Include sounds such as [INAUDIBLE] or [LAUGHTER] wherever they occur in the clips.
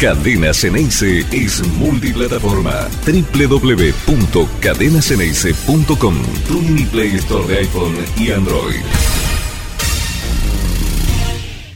Cadena Ceneice es multiplataforma. www.cadenaceneice.com Tu Play Store de iPhone y Android.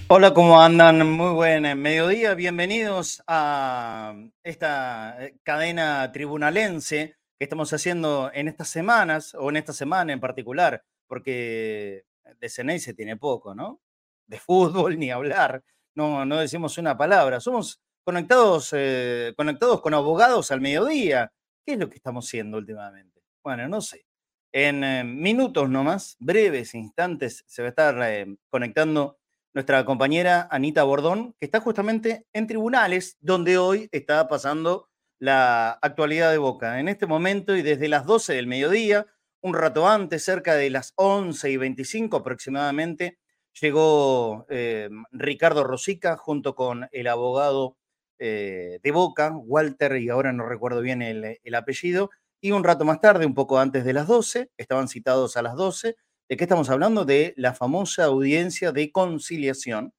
Hola, ¿cómo andan? Muy buen eh, mediodía. Bienvenidos a esta eh, cadena tribunalense que estamos haciendo en estas semanas, o en esta semana en particular, porque de Ceneice tiene poco, ¿no? De fútbol [LAUGHS] ni hablar. No, no decimos una palabra. Somos conectados, eh, conectados con abogados al mediodía. ¿Qué es lo que estamos haciendo últimamente? Bueno, no sé. En eh, minutos nomás, breves instantes, se va a estar eh, conectando nuestra compañera Anita Bordón, que está justamente en tribunales, donde hoy está pasando la actualidad de Boca. En este momento y desde las 12 del mediodía, un rato antes, cerca de las 11 y 25 aproximadamente, llegó Ricardo Rosica junto con el abogado eh, de Boca, Walter, y ahora no recuerdo bien el, apellido, y un rato más tarde, un poco antes de las 12, estaban citados a las 12, ¿de qué estamos hablando? De la famosa audiencia de conciliación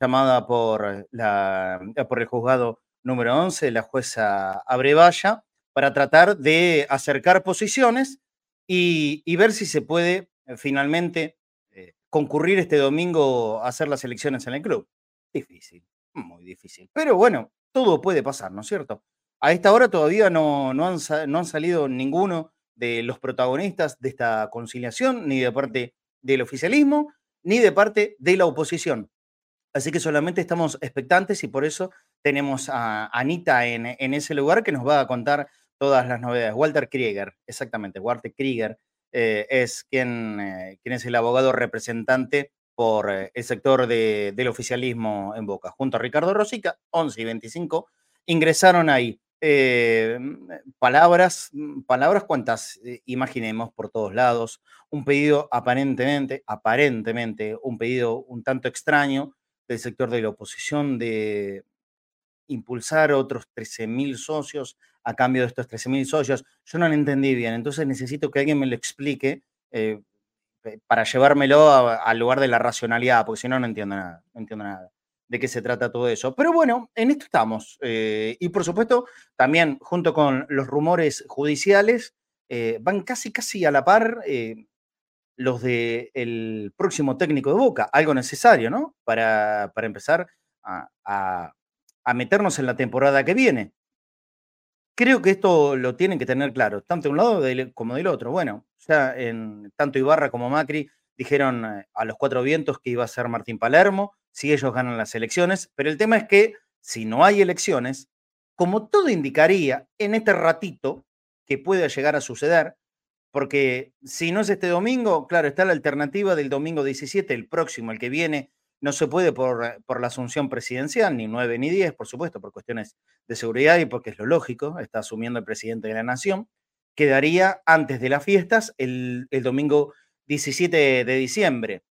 llamada por, el juzgado número 11, la jueza Abrevaya, para tratar de acercar posiciones y, ver si se puede eh, finalmente eh, concurrir este domingo a hacer las elecciones en el club. Difícil, muy difícil. Pero bueno, todo puede pasar, ¿no es cierto? A esta hora todavía no, no, han, no han salido ninguno de los protagonistas de esta conciliación, ni de parte del oficialismo, ni de parte de la oposición. Así que solamente estamos expectantes y por eso tenemos a Anita en, en ese lugar que nos va a contar todas las novedades. Walter Krieger, exactamente, Walter Krieger eh, es quien, eh, quien es el abogado representante por eh, el sector del oficialismo en Boca. Junto a Ricardo Rosica, 11 y 25, ingresaron ahí. Eh, palabras, mm, palabras cuantas eh, imaginemos por todos lados, un pedido aparentemente, aparentemente, un pedido un tanto extraño del sector de la oposición de impulsar otros 13.000 socios a cambio de estos 13.000 socios. Yo no lo entendí bien, entonces necesito que alguien me lo explique para llevármelo al lugar de la racionalidad, porque si no, no entiendo nada, no entiendo nada de qué se trata todo eso. Pero bueno, en esto estamos. Eh, y por supuesto, también junto con los rumores judiciales, eh, van casi, casi a la par eh, los del próximo técnico de Boca, algo necesario, ¿no? Para, para empezar a, meternos en la temporada que viene. Creo que esto lo tienen que tener claro, tanto de un lado como del otro. Bueno, ya en tanto Ibarra como Macri dijeron eh, a los cuatro vientos que iba a ser Martín Palermo si ellos ganan las elecciones, pero el tema es que si no hay elecciones, como todo indicaría en este ratito que puede llegar a suceder, porque si no es este domingo, claro, está la alternativa del domingo 17, el próximo, el que viene, no se puede por, por, la asunción presidencial, ni 9 ni 10, por supuesto, por cuestiones de seguridad y porque es lo lógico, está asumiendo el presidente de la nación. Quedaría antes de las fiestas el, el domingo 17 de diciembre.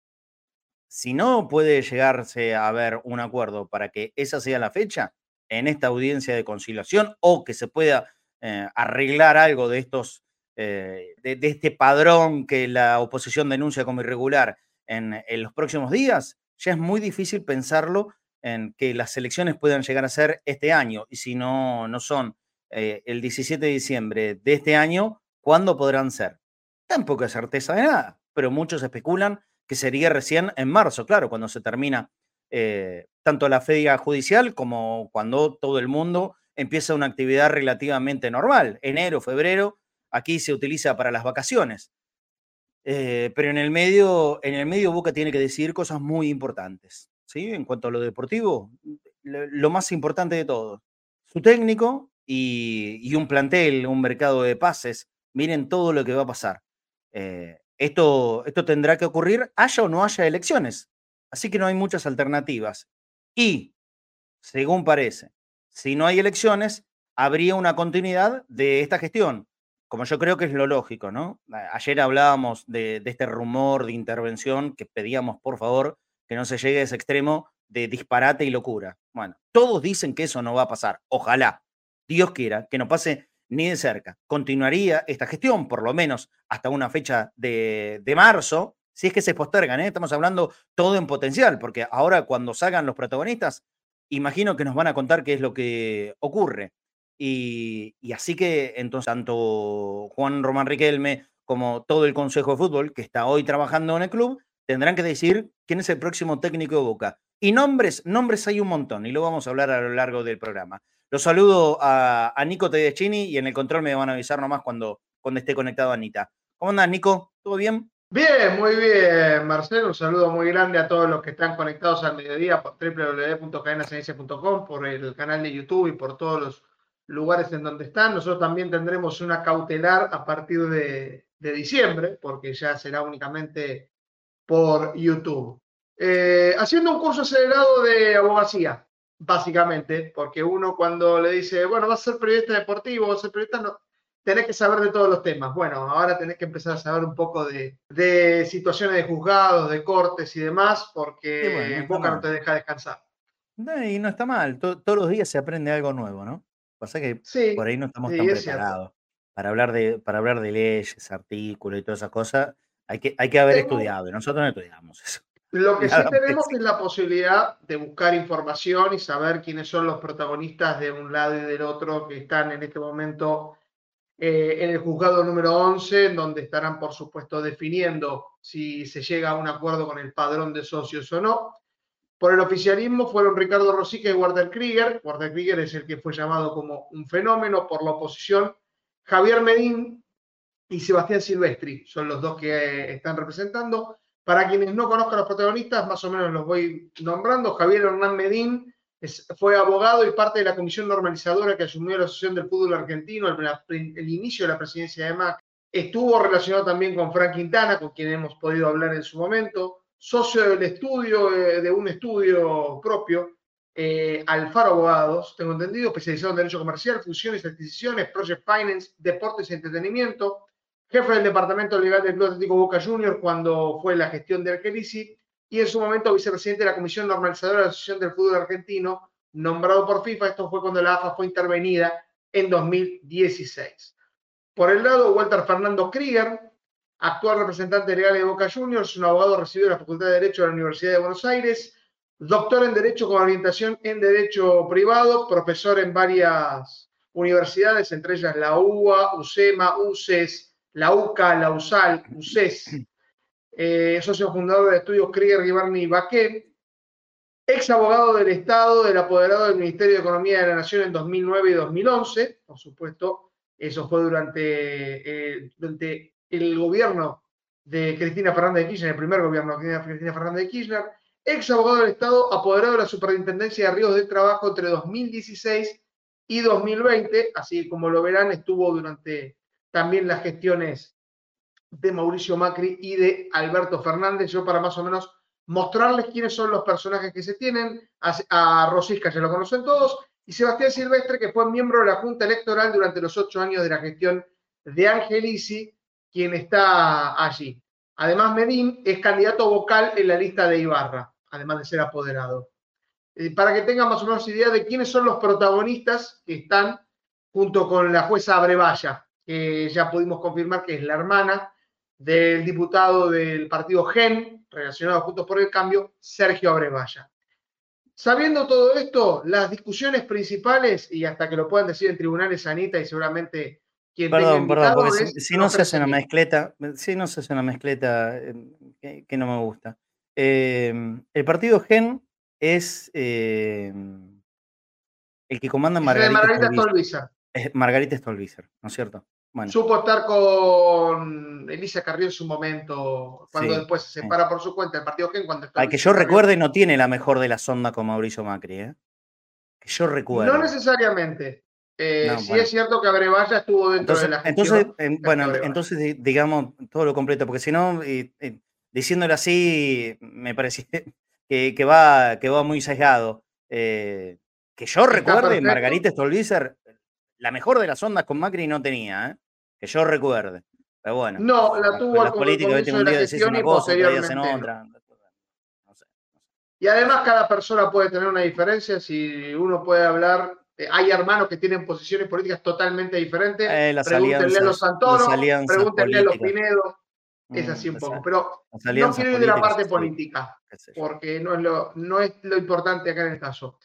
Si no puede llegarse a haber un acuerdo para que esa sea la fecha en esta audiencia de conciliación o que se pueda eh, arreglar algo de estos, eh, de, este padrón que la oposición denuncia como irregular en, en los próximos días, ya es muy difícil pensarlo en que las elecciones puedan llegar a ser este año. Y si no, no son eh, el 17 de diciembre de este año, ¿cuándo podrán ser? Tampoco hay certeza de nada, pero muchos especulan que sería recién en marzo, claro, cuando se termina eh, tanto la feria judicial como cuando todo el mundo empieza una actividad relativamente normal. Enero, febrero, aquí se utiliza para las vacaciones. Eh, pero en el medio, en el medio Boca tiene que decir cosas muy importantes. ¿sí? En cuanto a lo deportivo, lo, más importante de todo, su técnico y, un plantel, un mercado de pases. Miren todo lo que va a pasar. Eh, esto, esto tendrá que ocurrir, haya o no haya elecciones. Así que no hay muchas alternativas. Y, según parece, si no hay elecciones, habría una continuidad de esta gestión como yo creo que es lo lógico, ¿no? Ayer hablábamos de, este rumor de intervención que pedíamos, por favor, que no se llegue a ese extremo de disparate y locura. Bueno, todos dicen que eso no va a pasar. Ojalá, Dios quiera, que no pase ni de cerca. Continuaría esta gestión, por lo menos hasta una fecha de, marzo, si es que se postergan, ¿eh? estamos hablando todo en potencial, porque ahora cuando salgan los protagonistas, imagino que nos van a contar qué es lo que ocurre. Y, así que entonces tanto Juan Román Riquelme como todo el Consejo de Fútbol que está hoy trabajando en el club tendrán que decir quién es el próximo técnico de Boca. Y nombres, nombres hay un montón y lo vamos a hablar a lo largo del programa. Los saludo a, Nico Tedeschini y en el control me van a avisar nomás cuando, cuando esté conectado Anita. ¿Cómo andas, Nico? ¿Todo bien? Bien, muy bien, Marcelo. Un saludo muy grande a todos los que están conectados al mediodía por www.cadenasenencia.com, por el canal de YouTube y por todos los lugares en donde están. Nosotros también tendremos una cautelar a partir de, diciembre, porque ya será únicamente por YouTube. Eh, haciendo un curso acelerado de abogacía, básicamente, porque uno cuando le dice, bueno, vas a ser periodista deportivo, vas a ser periodista, no, tenés que saber de todos los temas. Bueno, ahora tenés que empezar a saber un poco de, situaciones de juzgados, de cortes y demás, porque en Boca no te deja descansar. y no está mal, todos los días se aprende algo nuevo, ¿no? Pasa que por ahí no estamos tan preparados. Para hablar, de, para hablar de leyes, artículos y todas esas cosas, hay que, hay que haber estudiado, y nosotros no estudiamos eso. Lo [LAUGHS] que sí tenemos es la posibilidad de buscar información y saber quiénes son los protagonistas de un lado y del otro que están en este momento eh, en el juzgado número 11, donde estarán, por supuesto, definiendo si se llega a un acuerdo con el padrón de socios o no. Por el oficialismo fueron Ricardo Rosique y Walter Krieger. Walter Krieger es el que fue llamado como un fenómeno por la oposición. Javier Medín y Sebastián Silvestri son los dos que eh, están representando. Para quienes no conozcan los protagonistas, más o menos los voy nombrando. Javier Hernán Medín fue abogado y parte de la comisión normalizadora que asumió la Asociación del Fútbol Argentino el, inicio de la presidencia de Mac. Estuvo relacionado también con Frank Quintana, con quien hemos podido hablar en su momento socio del estudio, eh, de un estudio propio, eh, Alfaro Abogados, tengo entendido, especializado en Derecho Comercial, Fusiones, Adquisiciones, Project Finance, Deportes y Entretenimiento, jefe del Departamento Legal del Club Atlético Boca Juniors cuando fue la gestión de Argelisi y en su momento vicepresidente de la Comisión Normalizadora de la Asociación del Fútbol Argentino, nombrado por FIFA. Esto fue cuando la AFA fue intervenida en 2016. Por el lado, Walter Fernando Krieger, actual representante legal de Boca Juniors, un abogado recibido en la Facultad de Derecho de la Universidad de Buenos Aires, doctor en Derecho con orientación en Derecho Privado, profesor en varias universidades, entre ellas la UA, UCEMA, UCES, la UCA, la USAL, UCES, [CLEARS THROAT] eh, socio fundador de estudios Krieger, Giovanni y Baquet, ex abogado del Estado, del apoderado del Ministerio de Economía de la Nación en 2009 y 2011, por supuesto, eso fue durante, eh, durante el gobierno de Cristina Fernández de Kirchner, el primer gobierno de Cristina Fernández de Kirchner, ex abogado del Estado, apoderado de la Superintendencia de Ríos de Trabajo entre 2016 y 2020, así como lo verán, estuvo durante también las gestiones de Mauricio Macri y de Alberto Fernández. Yo para más o menos mostrarles quiénes son los personajes que se tienen, a, Rosisca ya lo conocen todos, y Sebastián Silvestre, que fue miembro de la Junta Electoral durante los ocho años de la gestión de Angelici, quien está allí. Además, Medín es candidato vocal en la lista de Ibarra, además de ser apoderado. Eh, para que tengan más o menos idea de quiénes son los protagonistas que están junto con la jueza Abrevaya, que ya pudimos confirmar que es la hermana del diputado del partido GEN, relacionado Juntos por el Cambio, Sergio Abrevaya. Sabiendo todo esto, las discusiones principales, y hasta que lo puedan decir en tribunales, Anita, y seguramente perdón, perdón, porque si, no se hace una mezcleta, si no se hace una mezcleta que, no me gusta. Em, el partido Gen es em, el que comanda Margarita, Margarita Stolbizer. Margarita Stolbizer, ¿no es cierto? Bueno. Supo estar con Elisa Carrió en su momento, cuando después se separa por su cuenta el partido Gen. Cuando Al que yo recuerde, no tiene la mejor de la sonda con Mauricio Macri, ¿eh? Que yo recuerdo. No necesariamente. Eh, sí es cierto que Abrevaya estuvo dentro de la gestión. Entonces, bueno, entonces digamos todo lo completo, porque si no, diciéndolo así, me parece [LAUGHS] que, va, que va muy sesgado. Eh, que yo recuerde, Margarita Stolbizer, la mejor de las ondas con Macri no tenía, ¿eh? que yo recuerde. Pero bueno. No, la tuvo al políticos, un día decís una cosa, otro día hacen otra. Y además cada persona puede tener una diferencia, si uno puede hablar eh, hay hermanos que tienen posiciones políticas totalmente diferentes. Eh, pregúntenle a los Santoro, pregúntenle a los Pinedo. Es mm, así un poco. Pero no quiero ir de la parte política, porque no es, lo, no es lo importante acá en el caso.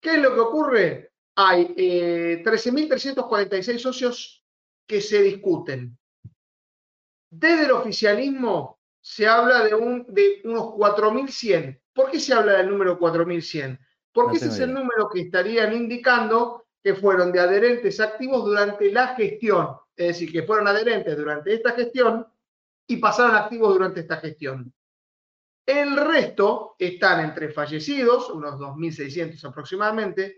¿Qué es lo que ocurre? Hay 13.346 eh, socios que se discuten. Desde el oficialismo se habla de, un, de unos 4.100. ¿Por qué se habla del número 4.100? Porque ese es el número que estarían indicando que fueron de adherentes activos durante la gestión. Es decir, que fueron adherentes durante esta gestión y pasaron activos durante esta gestión. El resto están entre fallecidos, unos 2.600 aproximadamente,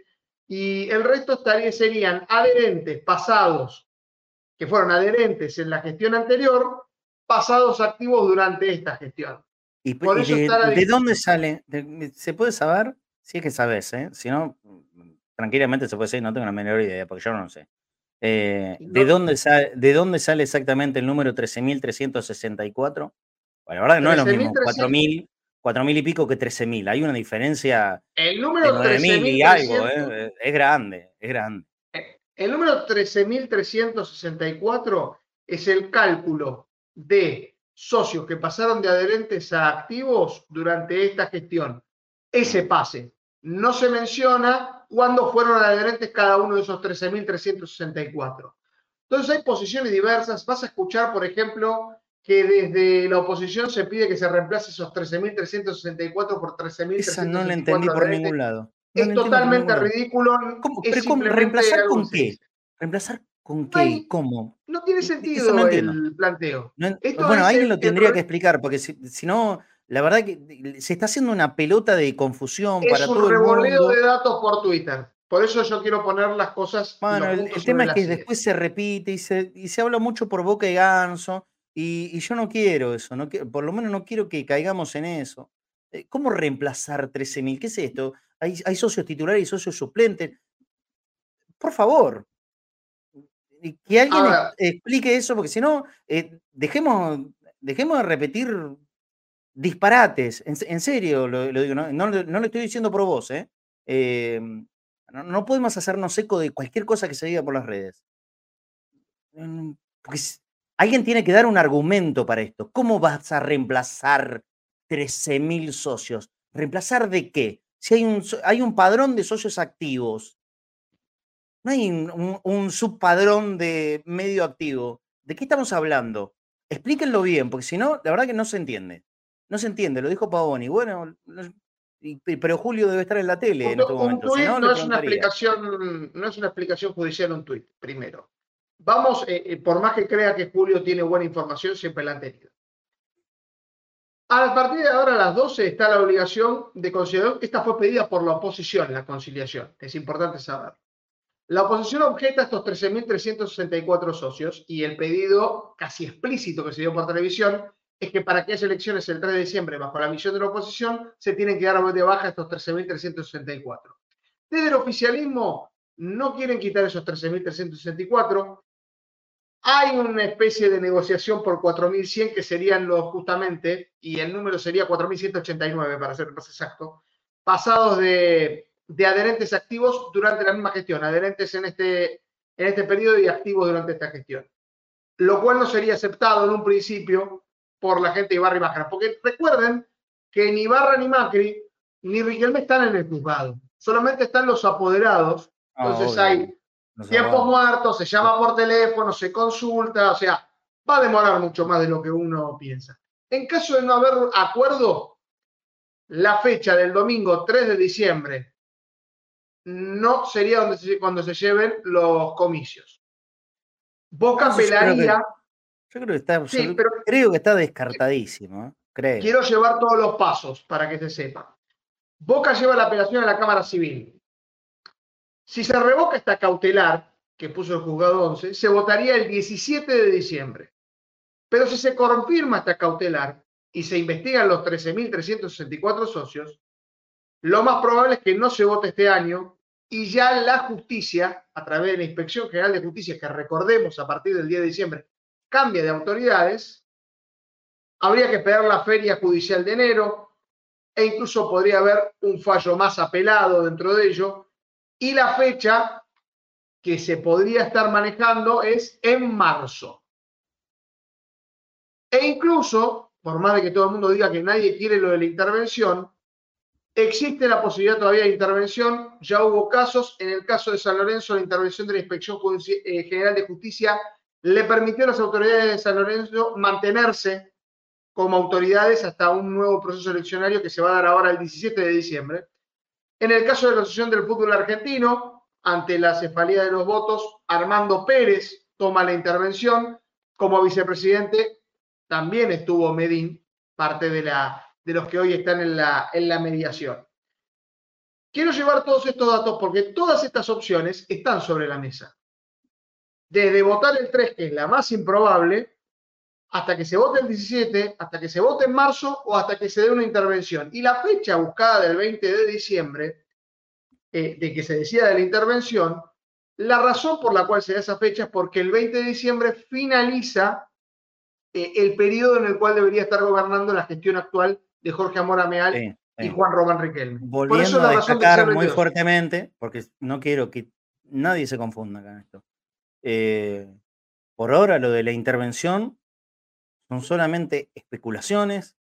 y el resto estaría, serían adherentes pasados, que fueron adherentes en la gestión anterior, pasados activos durante esta gestión. ¿Y, Por eso de, dónde sale? ¿Se puede saber? Si es que sabes, ¿eh? Si no, tranquilamente se puede decir, no tengo la menor idea, porque yo no sé. Eh, ¿de, dónde sale, ¿De dónde sale exactamente el número 13.364? Bueno, la verdad que no es lo mismo 4.000, 4.000 y pico que 13.000. Hay una diferencia el número de 9.000 y algo. ¿eh? Es grande, es grande. Eh, el número 13.364 es el cálculo de socios que pasaron de adherentes a activos durante esta gestión. Ese pase. No se menciona cuándo fueron adherentes cada uno de esos 13.364. Entonces hay posiciones diversas. Vas a escuchar, por ejemplo, que desde la oposición se pide que se reemplace esos 13.364 por 13.364. Esa no la entendí por ningún lado. es totalmente ridículo. ¿Cómo? ¿Pero cómo? ¿Reemplazar con qué? ¿Reemplazar con qué? ¿Cómo? No tiene sentido el planteo. bueno, alguien lo tendría que explicar, porque si, no, la verdad que se está haciendo una pelota de confusión para todo el mundo. Es un revoleo de datos por Twitter. Por eso yo quiero poner las cosas. Bueno, el, tema es que después se repite y se, y se habla mucho por boca y ganso. Y, yo no quiero eso, no por lo menos no quiero que caigamos en eso. Eh, ¿Cómo reemplazar 13.000? ¿Qué es esto? Hay, socios titulares y socios suplentes. Por favor, que alguien explique eso, porque si no, eh, dejemos, dejemos de repetir disparates. En, serio, lo, digo, no, lo estoy diciendo por vos, ¿eh? Em, no, podemos hacernos eco de cualquier cosa que se diga por las redes. Mm, porque Alguien tiene que dar un argumento para esto. ¿Cómo vas a reemplazar 13.000 socios? ¿Reemplazar de qué? Si hay un, hay un padrón de socios activos, no hay un, subpadrón de medio activo. ¿De qué estamos hablando? Explíquenlo bien, porque si no, la verdad que no se entiende. No se entiende, lo dijo Pavoni. Bueno, pero Julio debe estar en la tele en este momento. no, es una explicación, no es una explicación judicial un tuit, primero vamos, eh, eh, por más que crea que Julio tiene buena información, siempre la han tenido. A partir de ahora, a las 12, está la obligación de conciliación. Esta fue pedida por la oposición, la conciliación. Es importante saber. La oposición objeta a estos 13.364 socios y el pedido casi explícito que se dio por televisión es que para que haya elecciones el 3 de diciembre, bajo la misión de la oposición, se tienen que dar de baja estos 13.364. Desde el oficialismo no quieren quitar esos 13.364, hay una especie de negociación por 4.100 que serían los justamente, y el número sería 4.189 para ser más exacto, pasados de, adherentes activos durante la misma gestión, adherentes en este, en este periodo y activos durante esta gestión. Lo cual no sería aceptado en un principio por la gente de Ibarra y Macri. Porque recuerden que ni Ibarra ni Macri ni Riquelme están en el juzgado, solamente están los apoderados. Ah, Entonces hay tiempos muertos, se llama por teléfono, se consulta, o sea, va a demorar mucho más de lo que uno piensa. En caso de no haber acuerdo, la fecha del domingo 3 de diciembre no sería donde cuando se lleven los comicios. Boca pelaría. Yo creo que está, creo que está descartadísimo. ¿eh? Quiero llevar todos los pasos para que se sepa. Boca lleva la apelación a la Cámara Civil. Si se revoca esta cautelar que puso el juzgado 11, se votaría el 17 de diciembre. Pero si se confirma esta cautelar y se investigan los 13.364 socios, lo más probable es que no se vote este año y ya la justicia, a través de la Inspección General de Justicia, que recordemos a partir del 10 de diciembre, cambia de autoridades, habría que esperar la feria judicial de enero e incluso podría haber un fallo más apelado dentro de ello y la fecha que se podría estar manejando es en marzo. E incluso, por más de que todo el mundo diga que nadie quiere lo de la intervención, Existe la posibilidad todavía de intervención, ya hubo casos, en el caso de San Lorenzo la intervención de la Inspección eh, General de Justicia le permitió a las autoridades de San Lorenzo mantenerse como autoridades hasta un nuevo proceso eleccionario que se va a dar ahora el 17 de diciembre. En el caso de la Asociación del Fútbol Argentino, ante la cefalía de los votos, Armando Pérez toma la intervención. Como vicepresidente también estuvo Medín, parte de los que hoy están en la mediación. Quiero llevar todos estos datos porque todas estas opciones están sobre la mesa. Desde votar el 3, que es la más improbable, hasta que se vote el 17, hasta que se vote en marzo o hasta que se dé una intervención. Y la fecha buscada del 20 de diciembre, eh, de que se decida de la intervención, la razón por la cual se da esa fecha es porque el 20 de diciembre finaliza eh, el periodo en el cual debería estar gobernando la gestión actual de Jorge Amor Ameal y Juan Román Riquelme. Volviendo a destacar muy fuertemente, porque no quiero que nadie se confunda con esto. Eh, por ahora lo de la intervención son solamente especulaciones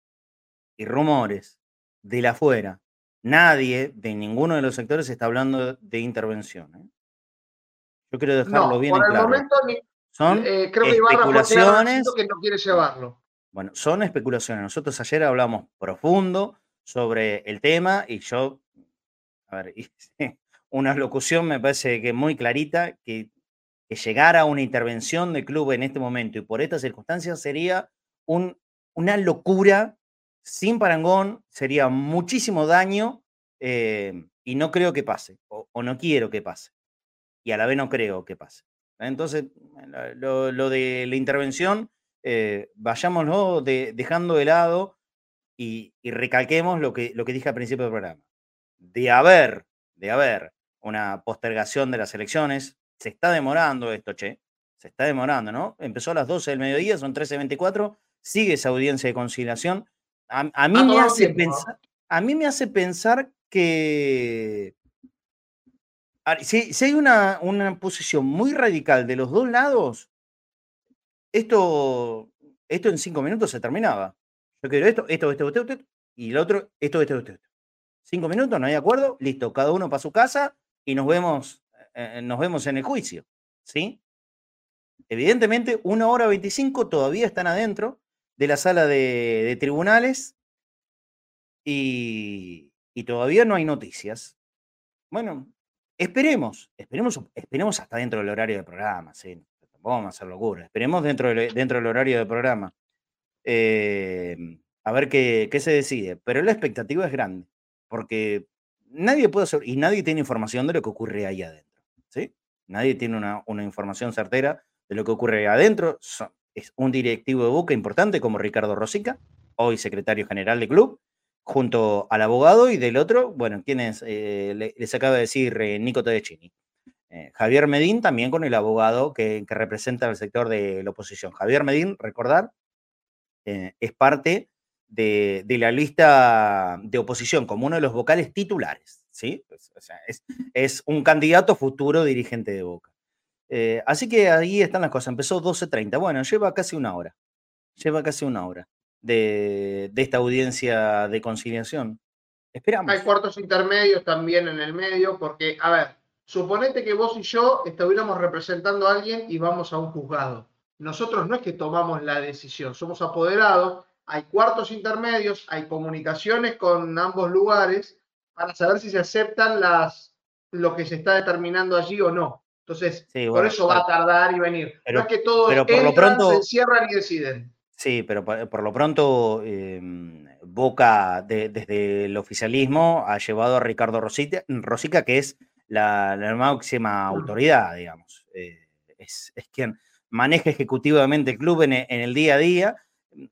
y rumores de la afuera. Nadie de ninguno de los sectores está hablando de intervención. ¿eh? Yo quiero dejarlo bien por el Momento, son eh, creo que especulaciones que no quiere llevarlo. Bueno, son especulaciones. Nosotros ayer hablamos profundo sobre el tema y yo, a ver, [LAUGHS] una locución me parece que muy clarita, que, que llegara a una intervención del club en este momento y por estas circunstancias sería un, una locura sin parangón, sería muchísimo daño eh, y no creo que pase, o, no quiero que pase, y a la vez no creo que pase. Entonces, lo de la intervención eh, vayámoslo dejando de lado y, recalquemos lo que, lo que dije al principio del programa. De haber, de haber una postergación de las elecciones, se está demorando esto, che, se está demorando, ¿no? Empezó a las 12 del mediodía, son 13.24, sigue esa audiencia de conciliación. A, mí, me hace pensar, a mí me hace pensar que si, si hay una, una, posición muy radical de los dos lados, esto, esto en cinco minutos se terminaba. Yo quiero esto, esto, esto, esto, esto, y el otro, esto, esto, esto, esto. Cinco minutos, no hay acuerdo, listo, cada uno para su casa y nos vemos, eh, nos vemos en el juicio. ¿Sí? Evidentemente, una hora veinticinco todavía están adentro de la sala de, tribunales y, todavía no hay noticias. Bueno, esperemos, esperemos, esperemos hasta dentro del horario del programa, ¿sí? vamos a hacer locura. Esperemos dentro, dentro del horario del programa. Em, a ver qué, se decide. Pero la expectativa es grande, porque nadie puede hacer, y nadie tiene información de lo que ocurre ahí adentro. ¿Sí? Nadie tiene una, información certera de lo que ocurre adentro. es un directivo de Boca importante como Ricardo Rosica, hoy secretario general del club, junto al abogado, y del otro, bueno, quienes eh, les acaba de decir eh, Nico Tedeschini. Eh, Javier Medín también con el abogado que, representa al sector de la oposición. Javier Medín, recordar, eh, es parte de, la lista de oposición como uno de los vocales titulares, ¿sí? Pues, es, un candidato futuro dirigente de Boca. Eh, así que ahí están las cosas. Empezó 12.30. Bueno, lleva casi una hora. Lleva casi una hora de, de esta audiencia de conciliación. Esperamos. Hay cuartos intermedios también en el medio, porque, a ver, Suponete que vos y yo estuviéramos representando a alguien y vamos a un juzgado. Nosotros no es que tomamos la decisión, somos apoderados, hay cuartos intermedios, hay comunicaciones con ambos lugares para saber si se aceptan las, lo que se está determinando allí o no. Entonces, por eso va a tardar y venir. Pero, no es que todos pero por lo pronto, se encierran y deciden. Sí, pero por, lo pronto em, Boca desde el oficialismo ha llevado a Ricardo Rosica, que es la, máxima autoridad, digamos. Eh, es, quien maneja ejecutivamente el club en, el día a día.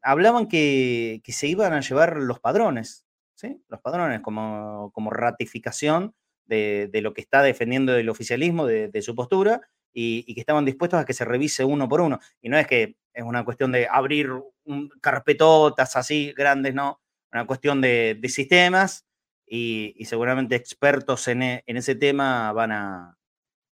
Hablaban que, se iban a llevar los padrones, ¿sí? Los padrones como, como ratificación de, lo que está defendiendo el oficialismo, de, su postura, y, que estaban dispuestos a que se revise uno por uno. Y no es que es una cuestión de abrir carpetotas así grandes, no. Una cuestión de, de sistemas y, seguramente expertos en, e, ese tema van a,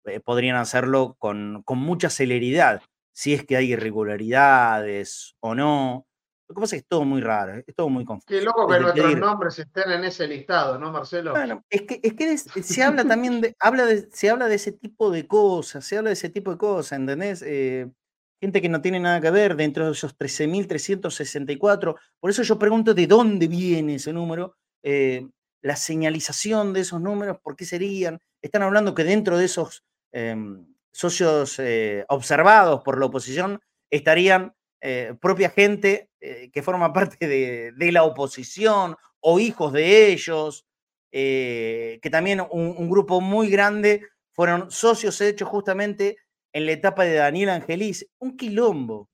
eh, podrían hacerlo con, mucha celeridad, si es que hay irregularidades o no. Lo que pasa es que es todo muy raro, es todo muy confuso. Qué loco que nuestros nombres estén en ese listado, ¿no, Marcelo? Bueno, es que, es que se habla también de, habla de, se habla de ese tipo de cosas, se habla de ese tipo de cosas, ¿entendés? Eh, gente que no tiene nada que ver dentro de esos 13.364. Por eso yo pregunto de dónde viene ese número, eh, la señalización de esos números, por qué serían. Están hablando que dentro de esos em, socios eh, observados por la oposición estarían eh, propia gente que forma parte de, la oposición o hijos de ellos, que también un, grupo muy grande fueron socios hechos justamente en la etapa de Daniel Angelis, un quilombo,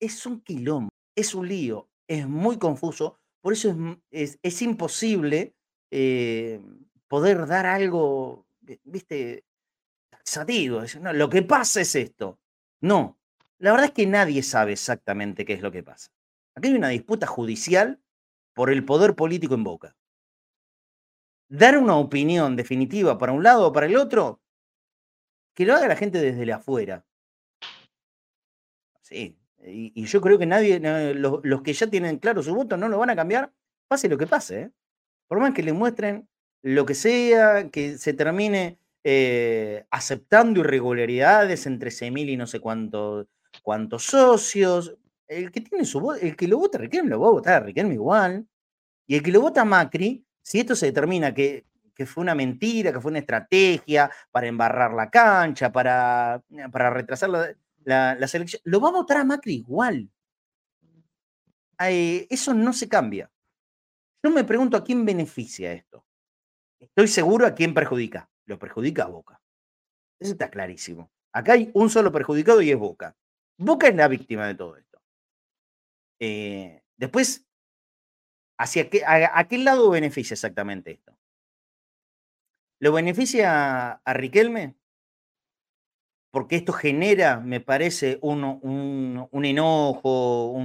es un quilombo, es un lío, es muy confuso, por eso es, es, imposible eh, poder dar algo, viste, taxativo, lo que pasa es esto. No, la verdad es que nadie sabe exactamente qué es lo que pasa. Aquí hay una disputa judicial por el poder político en Boca. Dar una opinión definitiva para un lado o para el otro que lo haga la gente desde la afuera. Sí, y, yo creo que nadie, los, que ya tienen claro su voto no lo van a cambiar, pase lo que pase. ¿eh? Por más que le muestren lo que sea, que se termine eh, aceptando irregularidades entre Semil y no sé cuántos socios. El que tiene su el que lo vota a Riquelme lo va a votar a Riquelme igual. Y el que lo vota a Macri, si esto se determina que que fue una mentira, que fue una estrategia para embarrar la cancha, para, para retrasar la, la, selección. Lo va a votar a Macri igual. eso no se cambia. Yo me pregunto a quién beneficia esto. Estoy seguro a quién perjudica. Lo perjudica a Boca. Eso está clarísimo. Acá hay un solo perjudicado y es Boca. Boca es la víctima de todo esto. Eh, después, ¿hacia qué, a, qué lado beneficia exactamente esto? ¿Lo beneficia a Riquelme? Porque esto genera, me parece, un, un, enojo,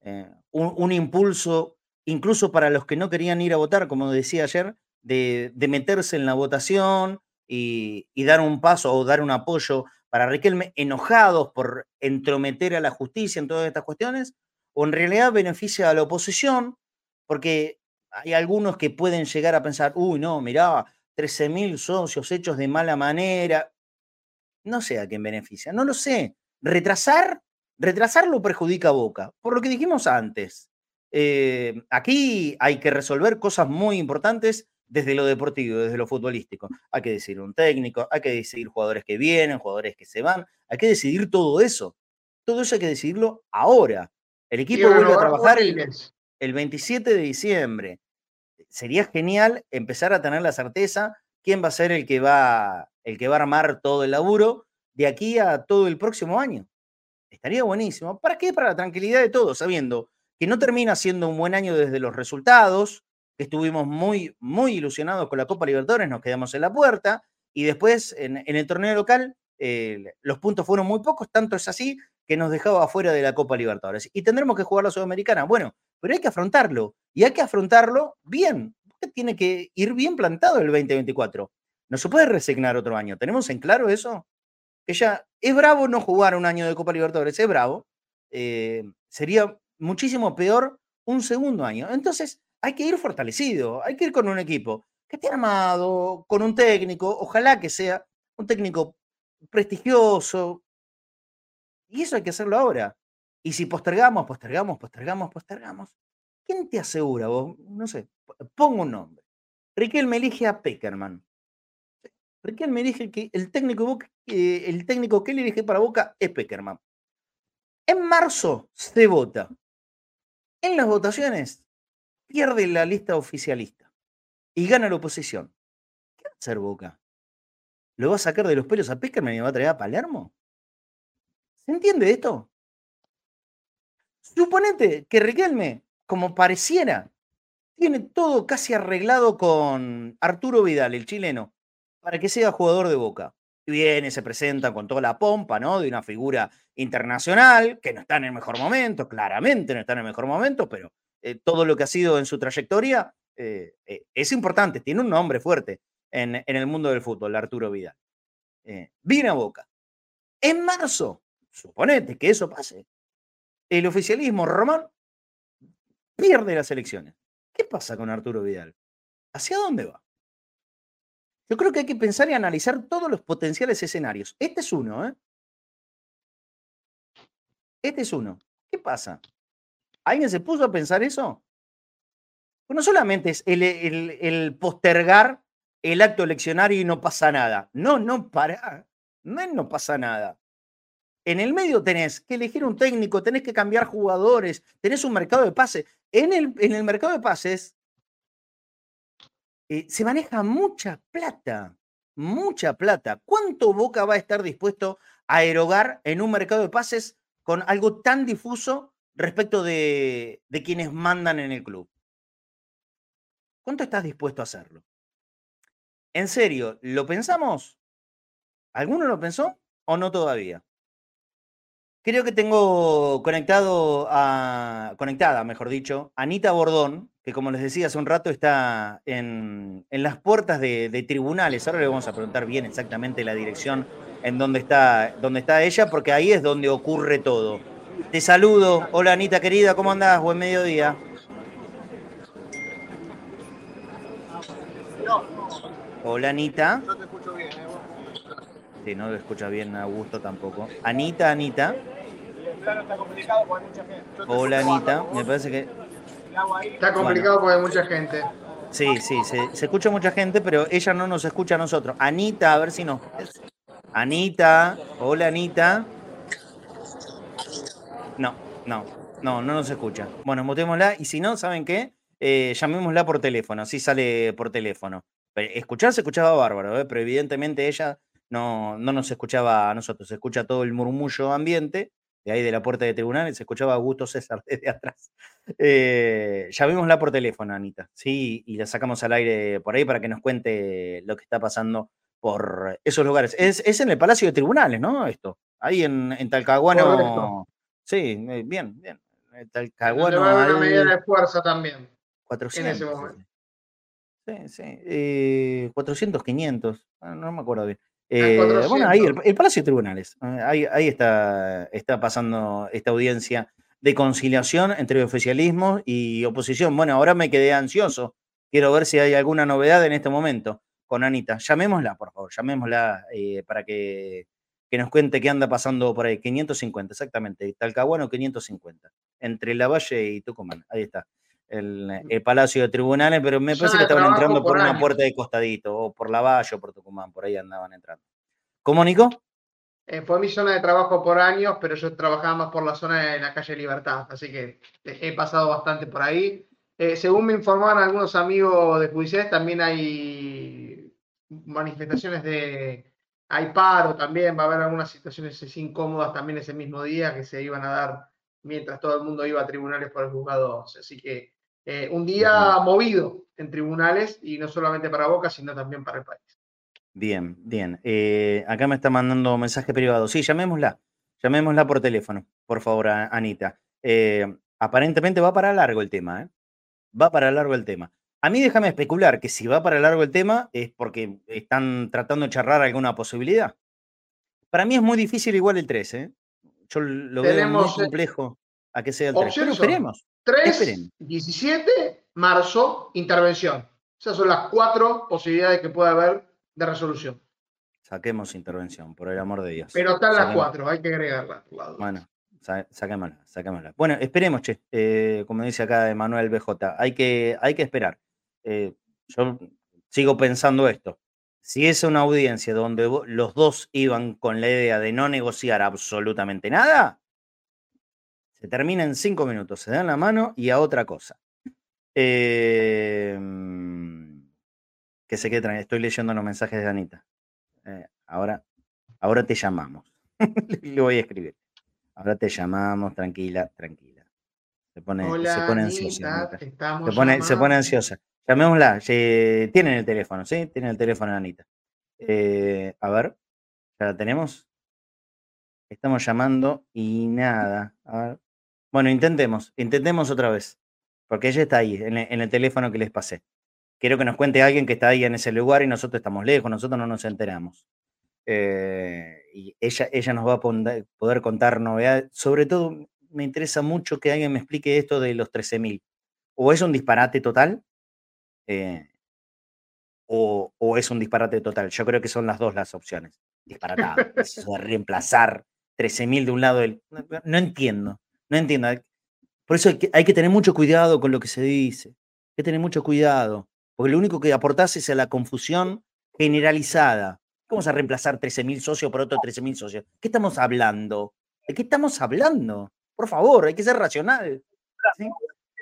eh, un, un, impulso, incluso para los que no querían ir a votar, como decía ayer, de, meterse en la votación y, y, dar un paso o dar un apoyo para Riquelme, enojados por entrometer a la justicia en todas estas cuestiones, o en realidad beneficia a la oposición, porque hay algunos que pueden llegar a pensar, uy, no, mirá, 13.000 socios hechos de mala manera. No sé a quién beneficia, no lo sé. Retrasar, retrasarlo perjudica a Boca, por lo que dijimos antes. Eh, aquí hay que resolver cosas muy importantes desde lo deportivo, desde lo futbolístico. Hay que decidir un técnico, hay que decidir jugadores que vienen, jugadores que se van, hay que decidir todo eso. Todo eso hay que decidirlo ahora. El equipo vuelve a trabajar el 27 de diciembre sería genial empezar a tener la certeza quién va a ser el que va, el que va a armar todo el laburo de aquí a todo el próximo año. Estaría buenísimo. ¿Para qué? Para la tranquilidad de todos, sabiendo que no termina siendo un buen año desde los resultados, estuvimos muy, muy ilusionados con la Copa Libertadores, nos quedamos en la puerta, y después en, el torneo local los puntos fueron muy pocos, tanto es así que nos dejaba afuera de la Copa Libertadores. Y tendremos que jugar la Sudamericana. Bueno, pero hay que afrontarlo. Y hay que afrontarlo bien. tiene que ir bien plantado el 2024. No se puede resignar otro año. ¿Tenemos en claro eso? Ella es bravo no jugar un año de Copa Libertadores, es bravo. Eh, sería muchísimo peor un segundo año. Entonces, hay que ir fortalecido, hay que ir con un equipo que esté armado, con un técnico, ojalá que sea un técnico prestigioso. Y eso hay que hacerlo ahora. Y si postergamos, postergamos, postergamos, postergamos, ¿quién te asegura vos? No sé, pongo un nombre. Riquelme elige a Peckerman. Riquelme elige que el técnico, eh, el técnico que él elige para Boca es Peckerman. En marzo se vota. En las votaciones pierde la lista oficialista y gana la oposición. ¿Qué va a hacer Boca? ¿Lo va a sacar de los pelos a Peckerman y va a traer a Palermo? ¿Se entiende esto? Suponete que Riquelme, como pareciera, tiene todo casi arreglado con Arturo Vidal, el chileno, para que sea jugador de Boca. Y viene, se presenta con toda la pompa, ¿no? De una figura internacional, que no está en el mejor momento, claramente no está en el mejor momento, pero eh, todo lo que ha sido en su trayectoria eh, eh, es importante, tiene un nombre fuerte en, el mundo del fútbol, Arturo Vidal. viene a Boca. En marzo, suponete que eso pase, el oficialismo román pierde las elecciones. ¿Qué pasa con Arturo Vidal? ¿Hacia dónde va? Yo creo que hay que pensar y analizar todos los potenciales escenarios. Este es uno, ¿eh? Este es uno. ¿Qué pasa? ¿Alguien se puso a pensar eso? No solamente es el, postergar el acto eleccionario y no pasa nada. No, no para. No, no pasa nada. En el medio tenés que elegir un técnico, tenés que cambiar jugadores, tenés un mercado de pases. En el, en el mercado de pases eh, se maneja mucha plata, mucha plata. ¿Cuánto Boca va a estar dispuesto a erogar en un mercado de pases con algo tan difuso respecto de, de quienes mandan en el club? ¿Cuánto estás dispuesto a hacerlo? ¿En serio, lo pensamos? ¿Alguno lo pensó o no todavía? Creo que tengo conectado a, conectada, mejor dicho, Anita Bordón, que como les decía hace un rato está en, las puertas de, tribunales. Ahora le vamos a preguntar bien exactamente la dirección en donde está, donde está ella, porque ahí es donde ocurre todo. Te saludo. Hola Anita querida, ¿cómo andás? Buen mediodía. Hola Anita. No te escucho bien, ¿eh? Sí, no lo escucha bien Augusto tampoco. Anita, Anita. Hola Anita, me parece que... Está complicado porque hay mucha gente. Sí, sí, se, escucha mucha gente, pero ella no nos escucha a nosotros. Anita, a ver si nos... Anita, hola Anita. No, no, no, no nos escucha. Bueno, mutémosla y si no, ¿saben qué? Eh, llamémosla por teléfono, así sale por teléfono. Escuchar se escuchaba bárbaro, ¿eh? pero evidentemente ella no, no nos escuchaba a nosotros, se escucha todo el murmullo ambiente de ahí de la puerta de tribunales, se escuchaba a Augusto César [LAUGHS] desde atrás. Eh, llamémosla por teléfono, Anita, ¿sí? Y la sacamos al aire por ahí para que nos cuente lo que está pasando por esos lugares. Es, en el Palacio de Tribunales, ¿no? Esto, ahí en, en Talcahuano. Sí, eh, bien, bien. Talcahuano. Va a haber una medida de fuerza también. 400. En ese momento. Sí, sí. 400, eh, 500. Ah, no me acuerdo bien. Eh, bueno, ahí el, Palacio de Tribunales. Eh, ahí, está, está pasando esta audiencia de conciliación entre oficialismo y oposición. Bueno, ahora me quedé ansioso. Quiero ver si hay alguna novedad en este momento con Anita. Llamémosla, por favor, llamémosla eh, para que, nos cuente qué anda pasando por ahí. 550, exactamente. Talcahuano 550. Entre La Valle y Tucumán. Ahí está. El, Palacio de Tribunales, pero me parece que estaban entrando por, una puerta de costadito, o por La Valle o por Tucumán, por ahí andaban entrando. ¿Cómo, Nico? Eh, fue mi zona de trabajo por años, pero yo trabajaba más por la zona de la calle Libertad, así que he pasado bastante por ahí. Eh, según me informaban algunos amigos de judiciales, también hay manifestaciones de. Hay paro también, va a haber algunas situaciones incómodas también ese mismo día que se iban a dar mientras todo el mundo iba a tribunales por el juzgado Así que eh, un día movido en tribunales y no solamente para Boca, sino también para el país. Bien, bien. Eh, acá me está mandando mensaje privado. Sí, llamémosla. Llamémosla por teléfono, por favor, Anita. Eh, aparentemente va para largo el tema, ¿eh? Va para largo el tema. A mí déjame especular que si va para largo el tema es porque están tratando de charlar alguna posibilidad. Para mí es muy difícil igual el 3, ¿eh? Yo lo veo muy complejo a que sea el 3. Pero esperemos. 3, 17, marzo, intervención. Esas son las cuatro posibilidades que puede haber de resolución. Saquemos intervención, por el amor de Dios. Pero están las cuatro, hay que agregarlas. Bueno, saquémosla, saquémosla. Bueno, esperemos, che, eh, como dice acá Manuel BJ, hay que, hay que esperar. Eh, yo sigo pensando esto. Si es una audiencia donde los dos iban con la idea de no negociar absolutamente nada, se termina en cinco minutos, se dan la mano y a otra cosa. Em, que se quede Estoy leyendo los mensajes de Anita. Eh, ahora, ahora te llamamos. [LAUGHS] Le voy a escribir. Ahora te llamamos, tranquila, tranquila. Se pone, se pone ansiosa. Se pone, se pone, ansiosa. Llamémosla. tienen el teléfono, ¿sí? Tienen el teléfono Anita. Eh, a ver, ¿ya la tenemos? Estamos llamando y nada. A ver. Bueno, intentemos, intentemos otra vez, porque ella está ahí, en el, teléfono que les pasé. Quiero que nos cuente alguien que está ahí en ese lugar y nosotros estamos lejos, nosotros no nos enteramos. Eh, y ella, ella nos va a poder contar novedades. Sobre todo, me interesa mucho que alguien me explique esto de los 13.000. o es un disparate total, eh, o, es un disparate total. Yo creo que son las dos las opciones. Disparatado. [LAUGHS] reemplazar 13.000 de un lado del... No, entiendo, no entiendo. Por eso hay que, tener mucho cuidado con lo que se dice. Hay que tener mucho cuidado. Porque lo único que aportás es a la confusión generalizada. ¿Cómo vas a reemplazar 13.000 socios por otros 13.000 socios? ¿Qué estamos hablando? ¿De qué estamos hablando? Por favor, hay que ser racional.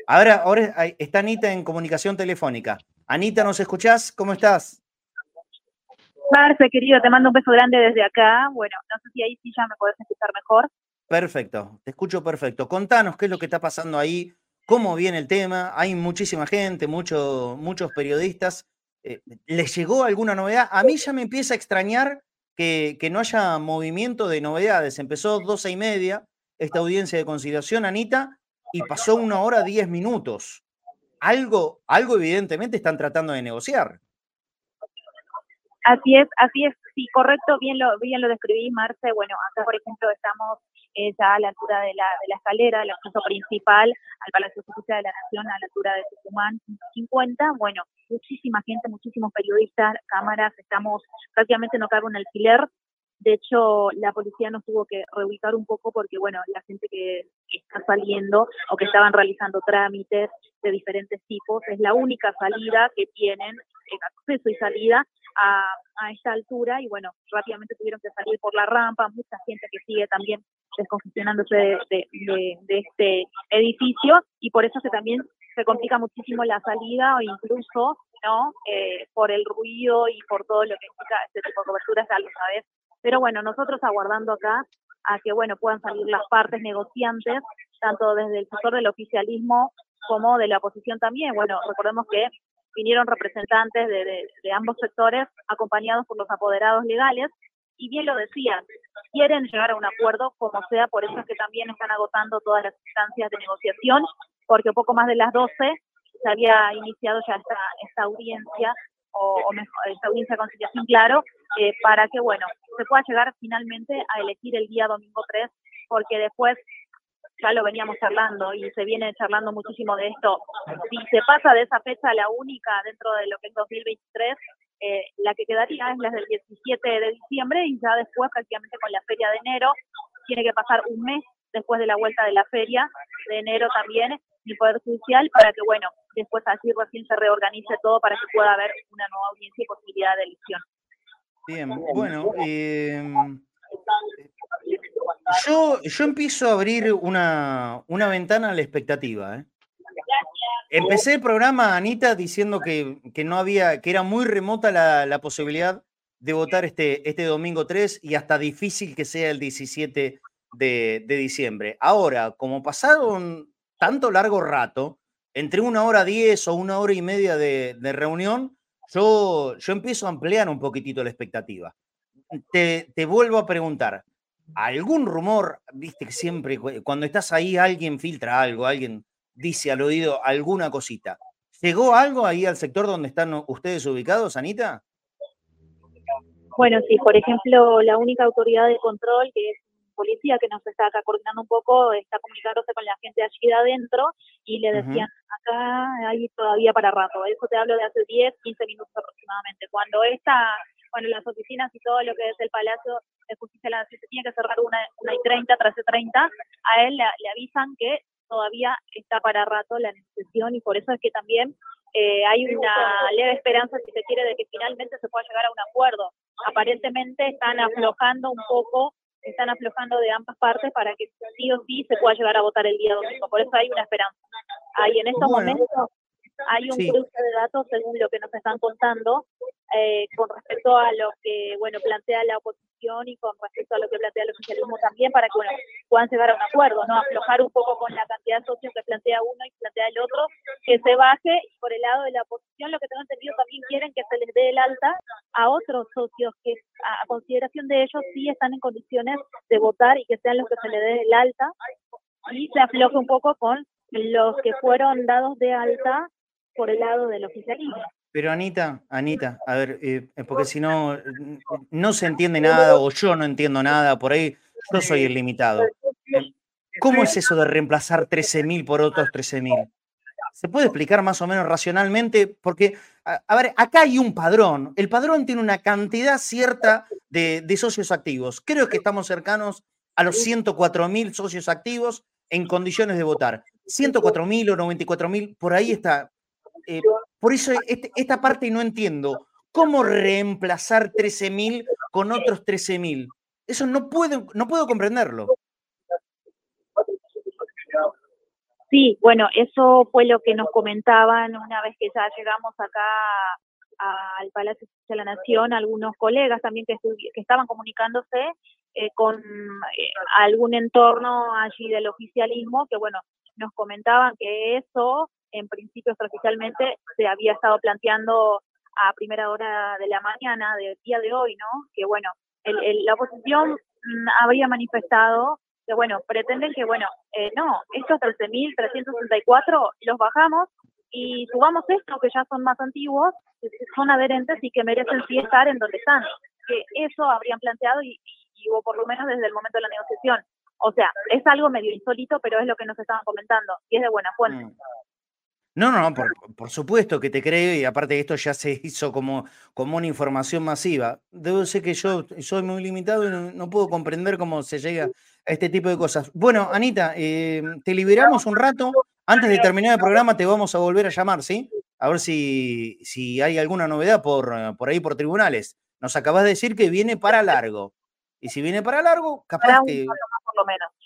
Ahora, ahora está Anita en comunicación telefónica. Anita, ¿nos escuchás? ¿Cómo estás? Marce, querido, te mando un beso grande desde acá. Bueno, no sé si ahí sí ya me podés escuchar mejor. Perfecto, te escucho perfecto. Contanos qué es lo que está pasando ahí, cómo viene el tema. Hay muchísima gente, muchos periodistas. Eh, ¿Les llegó alguna novedad? A mí ya me empieza a extrañar que, que no haya movimiento de novedades. Empezó 12 y media esta audiencia de conciliación, Anita, y pasó una hora diez minutos. Algo, algo evidentemente están tratando de negociar. Así es, así es, sí, correcto, bien lo, bien lo describí, Marce. Bueno, acá, por ejemplo, estamos eh, ya a la altura de la, de la escalera, del acceso principal al Palacio de Justicia de la Nación, a la altura de Tucumán 50. Bueno, muchísima gente, muchísimos periodistas, cámaras, estamos prácticamente no cabe un alquiler de hecho, la policía nos tuvo que reubicar un poco porque, bueno, la gente que está saliendo o que estaban realizando trámites de diferentes tipos es la única salida que tienen, acceso y salida a, a esta altura y, bueno, rápidamente tuvieron que salir por la rampa, mucha gente que sigue también descongestionándose de, este edificio y por eso que también se complica muchísimo la salida o incluso no eh, por el ruido y por todo lo que implica este tipo de coberturas, ya lo sabes, pero bueno, nosotros aguardando acá a que bueno puedan salir las partes negociantes, tanto desde el sector del oficialismo como de la oposición también. Bueno, recordemos que vinieron representantes de, de, ambos sectores acompañados por los apoderados legales y bien lo decían, quieren llegar a un acuerdo como sea, por eso es que también están agotando todas las instancias de negociación, porque poco más de las 12 se había iniciado ya esta, esta audiencia o, o mejor, esta audiencia de conciliación, claro, eh, para que, bueno, se pueda llegar finalmente a elegir el día domingo 3, porque después ya lo veníamos charlando y se viene charlando muchísimo de esto. Si se pasa de esa fecha la única dentro de lo que es 2023, eh, la que quedaría es la del 17 de diciembre y ya después prácticamente con la feria de enero tiene que pasar un mes después de la vuelta de la feria de enero también el Poder Judicial para que, bueno, después así recién se reorganice todo para que pueda haber una nueva audiencia y posibilidad de elección. Bien, bueno, em, yo, yo empiezo a abrir una, una ventana a la expectativa. ¿eh? Empecé el programa, Anita, diciendo que, que, no había, que era muy remota la, la, posibilidad de votar este, este domingo 3 y hasta difícil que sea el 17 de, de diciembre. Ahora, como pasaron tanto largo rato, entre una hora diez o una hora y media de, de reunión, yo, yo empiezo a ampliar un poquitito la expectativa. Te, te vuelvo a preguntar, ¿algún rumor, viste que siempre cuando estás ahí alguien filtra algo, alguien dice al oído alguna cosita? ¿Llegó algo ahí al sector donde están ustedes ubicados, Anita? Bueno, sí, por ejemplo, la única autoridad de control, que es policía que nos está acá coordinando un poco, está comunicándose con la gente allí de adentro y le decían, acá hay todavía para rato. Eso te hablo de hace 10, 15 minutos aproximadamente. Cuando está, bueno, las oficinas y todo lo que es el Palacio de Justicia de la Nación se tiene que cerrar una, una y 30, 13, 30, a él le, avisan que todavía está para rato la negociación y por eso es que también eh, hay una leve esperanza, si se quiere, de que finalmente se pueda llegar a un acuerdo. Aparentemente están aflojando un poco están aflojando de ambas partes para que sí o sí se pueda llegar a votar el día domingo. Por eso hay una esperanza. Ahí en estos momentos hay un cruce de datos según lo que nos están contando eh, con respecto a lo que bueno plantea la oposición y con respecto a lo que plantea el oficialismo también para que bueno, puedan llegar a un acuerdo, no aflojar un poco con la cantidad de socios que plantea uno y plantea el otro, que se baje y por el lado de la oposición. Lo que tengo entendido también quieren que se les dé el alta a otros socios que a consideración de ellos sí están en condiciones de votar y que sean los que se les dé el alta y se afloje un poco con los que fueron dados de alta por el lado del oficialismo. Pero Anita, Anita, a ver, eh, porque si no, no se entiende nada o yo no entiendo nada, por ahí yo soy el limitado. ¿Cómo es eso de reemplazar 13.000 por otros 13.000? ¿Se puede explicar más o menos racionalmente? Porque, a, ver, acá hay un padrón. El padrón tiene una cantidad cierta de, de socios activos. Creo que estamos cercanos a los 104 mil socios activos en condiciones de votar. 104 mil o 94 mil, por ahí está. Eh, por eso este, esta parte no entiendo. ¿Cómo reemplazar 13 mil con otros 13 mil? Eso no puedo, no puedo comprenderlo. Sí, bueno, eso fue lo que nos comentaban una vez que ya llegamos acá al Palacio de la Nación, algunos colegas también que, que estaban comunicándose eh, con eh, algún entorno allí del oficialismo, que bueno, nos comentaban que eso, en principio oficialmente, se había estado planteando a primera hora de la mañana del día de hoy, ¿no? Que bueno, la oposición mm, habría manifestado que bueno, pretenden que bueno, eh, no, estos 13.364 los bajamos y subamos estos que ya son más antiguos, que son adherentes y que merecen sí estar en donde están. Que eso habrían planteado y, hubo por lo menos desde el momento de la negociación. O sea, es algo medio insólito, pero es lo que nos estaban comentando y es de buena fuente. Mm. No, no, por, por, supuesto que te creo y aparte de esto ya se [LAUGHS] hizo como, como una información masiva. Debo decir que yo soy muy limitado y no, puedo comprender cómo se llega a este tipo de cosas. Bueno, Anita, eh, te liberamos un rato. Antes de terminar el programa te vamos a volver a llamar, ¿sí? A ver si, si hay alguna novedad por, por ahí por tribunales. Nos acabas de decir que viene para largo. Y si viene para largo, capaz que... Por lo menos.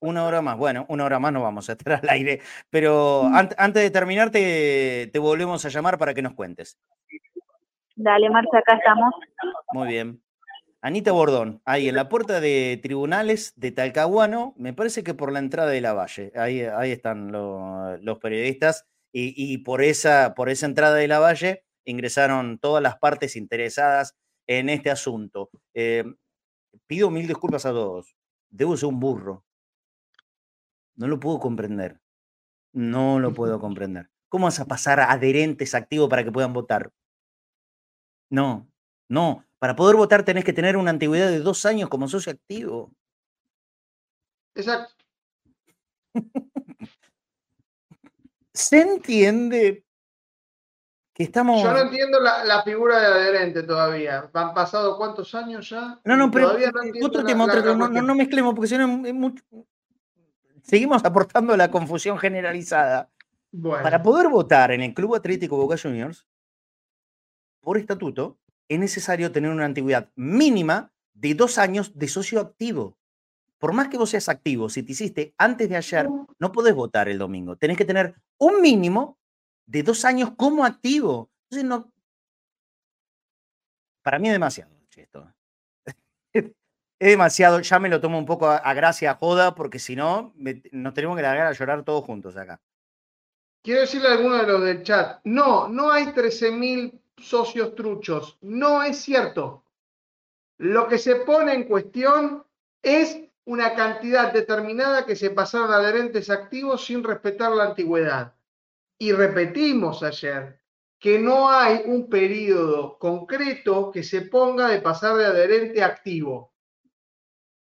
Una hora más. Bueno, una hora más no vamos a estar al aire. Pero mm. antes de terminar, te, volvemos a llamar para que nos cuentes. Dale, Marcia, acá estamos. Muy bien. Anita Bordón, ahí en la puerta de tribunales de Talcahuano, me parece que por la entrada de la Valle. Ahí, ahí están los periodistas. Y, por, esa, por esa entrada de la Valle ingresaron todas las partes interesadas en este asunto. Eh, pido mil disculpas a todos. Debo ser un burro. No lo puedo comprender. No lo puedo comprender. ¿Cómo vas a pasar a adherentes activos para que puedan votar? No, no. Para poder votar tenés que tener una antigüedad de dos años como socio activo. Exacto. ¿Se entiende que estamos... Yo no entiendo la, figura de adherente todavía. ¿Han pasado cuántos años ya? No, no, pero no otro tema, otro tema. No, no, mezclemos porque si no es mucho, seguimos aportando la confusión generalizada. Para poder votar en el Club Atlético Boca Juniors, por estatuto, es necesario tener una antigüedad mínima de dos años de socio activo. Por más que vos seas activo, si te hiciste antes de ayer, no podés votar el domingo. Tenés que tener un mínimo de dos años como activo. Entonces, no. Para mí es demasiado es demasiado, ya me lo tomo un poco a, gracia, joda, porque si no, nos tenemos que largar a llorar todos juntos acá. Quiero decirle a alguno de los del chat, no, no hay 13.000 socios truchos, no es cierto. Lo que se pone en cuestión es una cantidad determinada que se pasaron adherentes activos sin respetar la antigüedad. Y repetimos ayer que no hay un periodo concreto que se ponga de pasar de adherente a activo.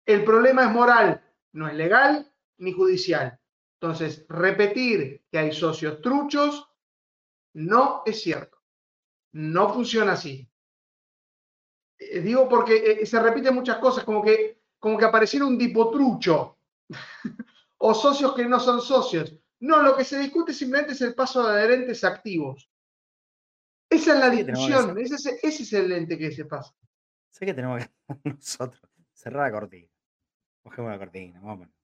El problema es moral, no es legal ni judicial. Entonces, repetir que hay socios truchos no es cierto. No funciona así. Eh, digo porque eh, se repiten muchas cosas, como que, como que apareciera un tipo trucho [LAUGHS] o socios que no son socios. No, lo que se discute simplemente es el paso de adherentes activos. Esa es la discusión, ese, ese, es el lente que se pasa. Sé que tenemos que [LAUGHS] nosotros cerrar la cortina. Cogemos la cortina, vámonos.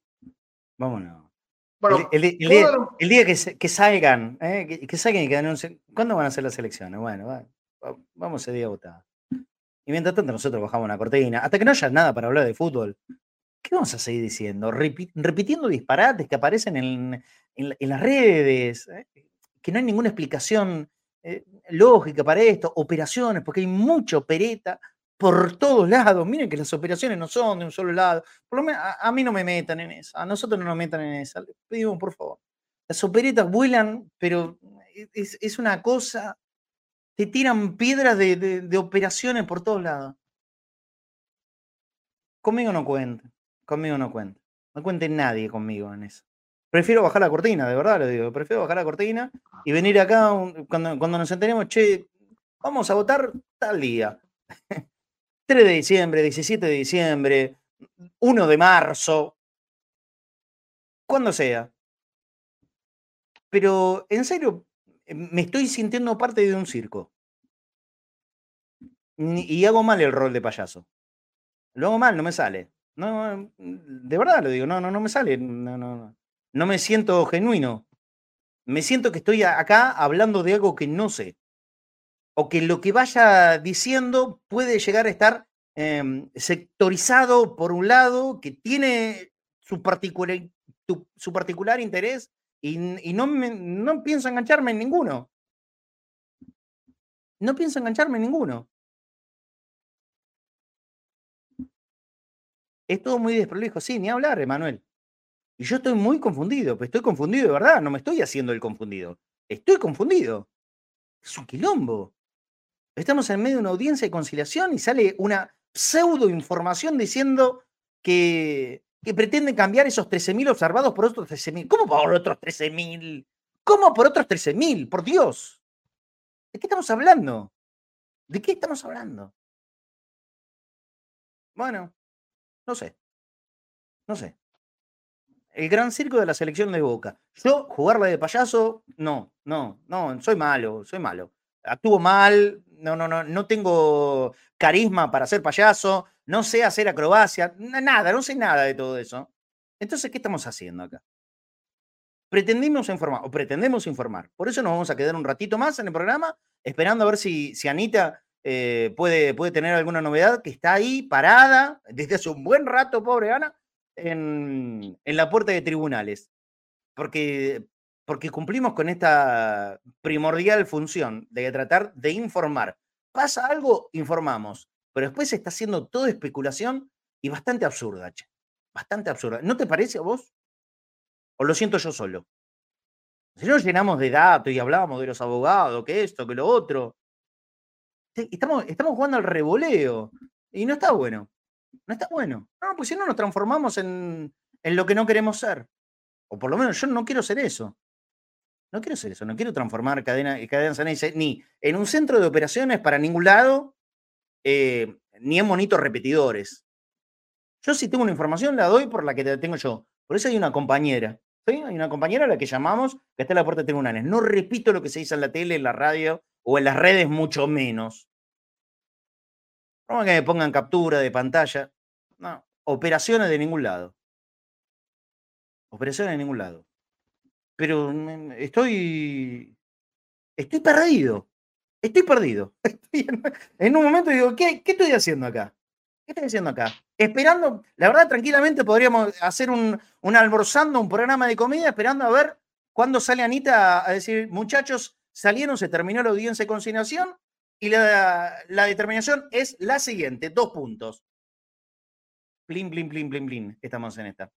Vámonos. Bueno, el, día, que, salgan, eh, que, salgan y que anuncien, ¿cuándo van a ser las elecciones? Bueno, vamos ese día a votar. Y mientras tanto nosotros bajamos una cortina, hasta que no haya nada para hablar de fútbol. ¿Qué vamos a seguir diciendo? repitiendo disparates que aparecen en, las redes, eh, que no hay ninguna explicación eh, lógica para esto, operaciones, porque hay mucho pereta por todos lados. Miren que las operaciones no son de un solo lado. Por lo menos a, mí no me metan en esa. A nosotros no nos metan en esa. Les pedimos, por favor. Las operetas vuelan, pero es, una cosa. Te tiran piedras de, operaciones por todos lados. Conmigo no cuenten. Conmigo no cuenten. No cuente nadie conmigo en eso. prefiero bajar la cortina, de verdad lo digo. Prefiero bajar la cortina y venir acá cuando, cuando nos enteremos, che, vamos a votar tal día. [LAUGHS] 3 de diciembre, 17 de diciembre, 1 de marzo, cuando sea. Pero, en serio, me estoy sintiendo parte de un circo. Y hago mal el rol de payaso. Lo hago mal, no me sale. No, de verdad lo digo, no, no, no me sale. No, no, no me siento genuino. Me siento que estoy acá hablando de algo que no sé. O que lo que vaya diciendo puede llegar a estar em, sectorizado por un lado, que tiene su particular, interés y, no, no pienso engancharme en ninguno. No pienso engancharme en ninguno. Es todo muy desprolijo. Sí, ni hablar, Emanuel. Y yo estoy muy confundido, pero estoy confundido de verdad, no me estoy haciendo el confundido. Estoy confundido. Es un quilombo. Estamos en medio de una audiencia de conciliación y sale una pseudo información diciendo que, que pretenden cambiar esos 13.000 observados por otros 13.000. ¿Cómo por otros 13.000? ¿Cómo por otros 13.000? Por Dios. ¿De qué estamos hablando? ¿De qué estamos hablando? Bueno, no sé. No sé. El gran circo de la selección de Boca. Yo, jugarla de payaso, no, no, no, soy malo, soy malo. Actúo mal, no, no, no, no tengo carisma para ser payaso, no sé hacer acrobacia, nada, no sé nada de todo eso. Entonces, ¿qué estamos haciendo acá? Pretendimos informar, o pretendemos informar. Por eso nos vamos a quedar un ratito más en el programa, esperando a ver si, si Anita eh, puede, puede tener alguna novedad, que está ahí parada desde hace un buen rato, pobre Ana, en, en la puerta de tribunales. Porque, porque cumplimos con esta primordial función de tratar de informar. Pasa algo, informamos. Pero después se está haciendo toda especulación y bastante absurda, che. Bastante absurda. ¿No te parece a vos? ¿O lo siento yo solo? Si nos llenamos de datos y hablábamos de los abogados, que esto, que lo otro, Estamos, estamos jugando al revoleo y no está bueno. No está bueno. No, pues si no nos transformamos en, en lo que no queremos ser. O por lo menos yo no quiero ser eso. No quiero ser eso. No quiero transformar cadena, cadena ni en un centro de operaciones para ningún lado, eh, ni en monitos repetidores. Yo si tengo una información la doy por la que tengo yo. Por eso hay una compañera. ¿sí? Hay una compañera a la que llamamos que está en la puerta de tribunales. No repito lo que se dice en la tele, en la radio o en las redes mucho menos. No que me pongan captura de pantalla. No, operaciones de ningún lado. Operaciones de ningún lado. Pero estoy. Estoy perdido. Estoy perdido. [LAUGHS] en, un momento digo, ¿qué, ¿qué estoy haciendo acá? ¿Qué estoy haciendo acá? Esperando, la verdad, tranquilamente podríamos hacer un, un almorzando, un programa de comida, esperando a ver cuándo sale Anita a decir, muchachos, salieron, se terminó la audiencia de consignación y la, determinación es la siguiente, dos puntos. Blin, blin, blin, blin, blin. Estamos en esta.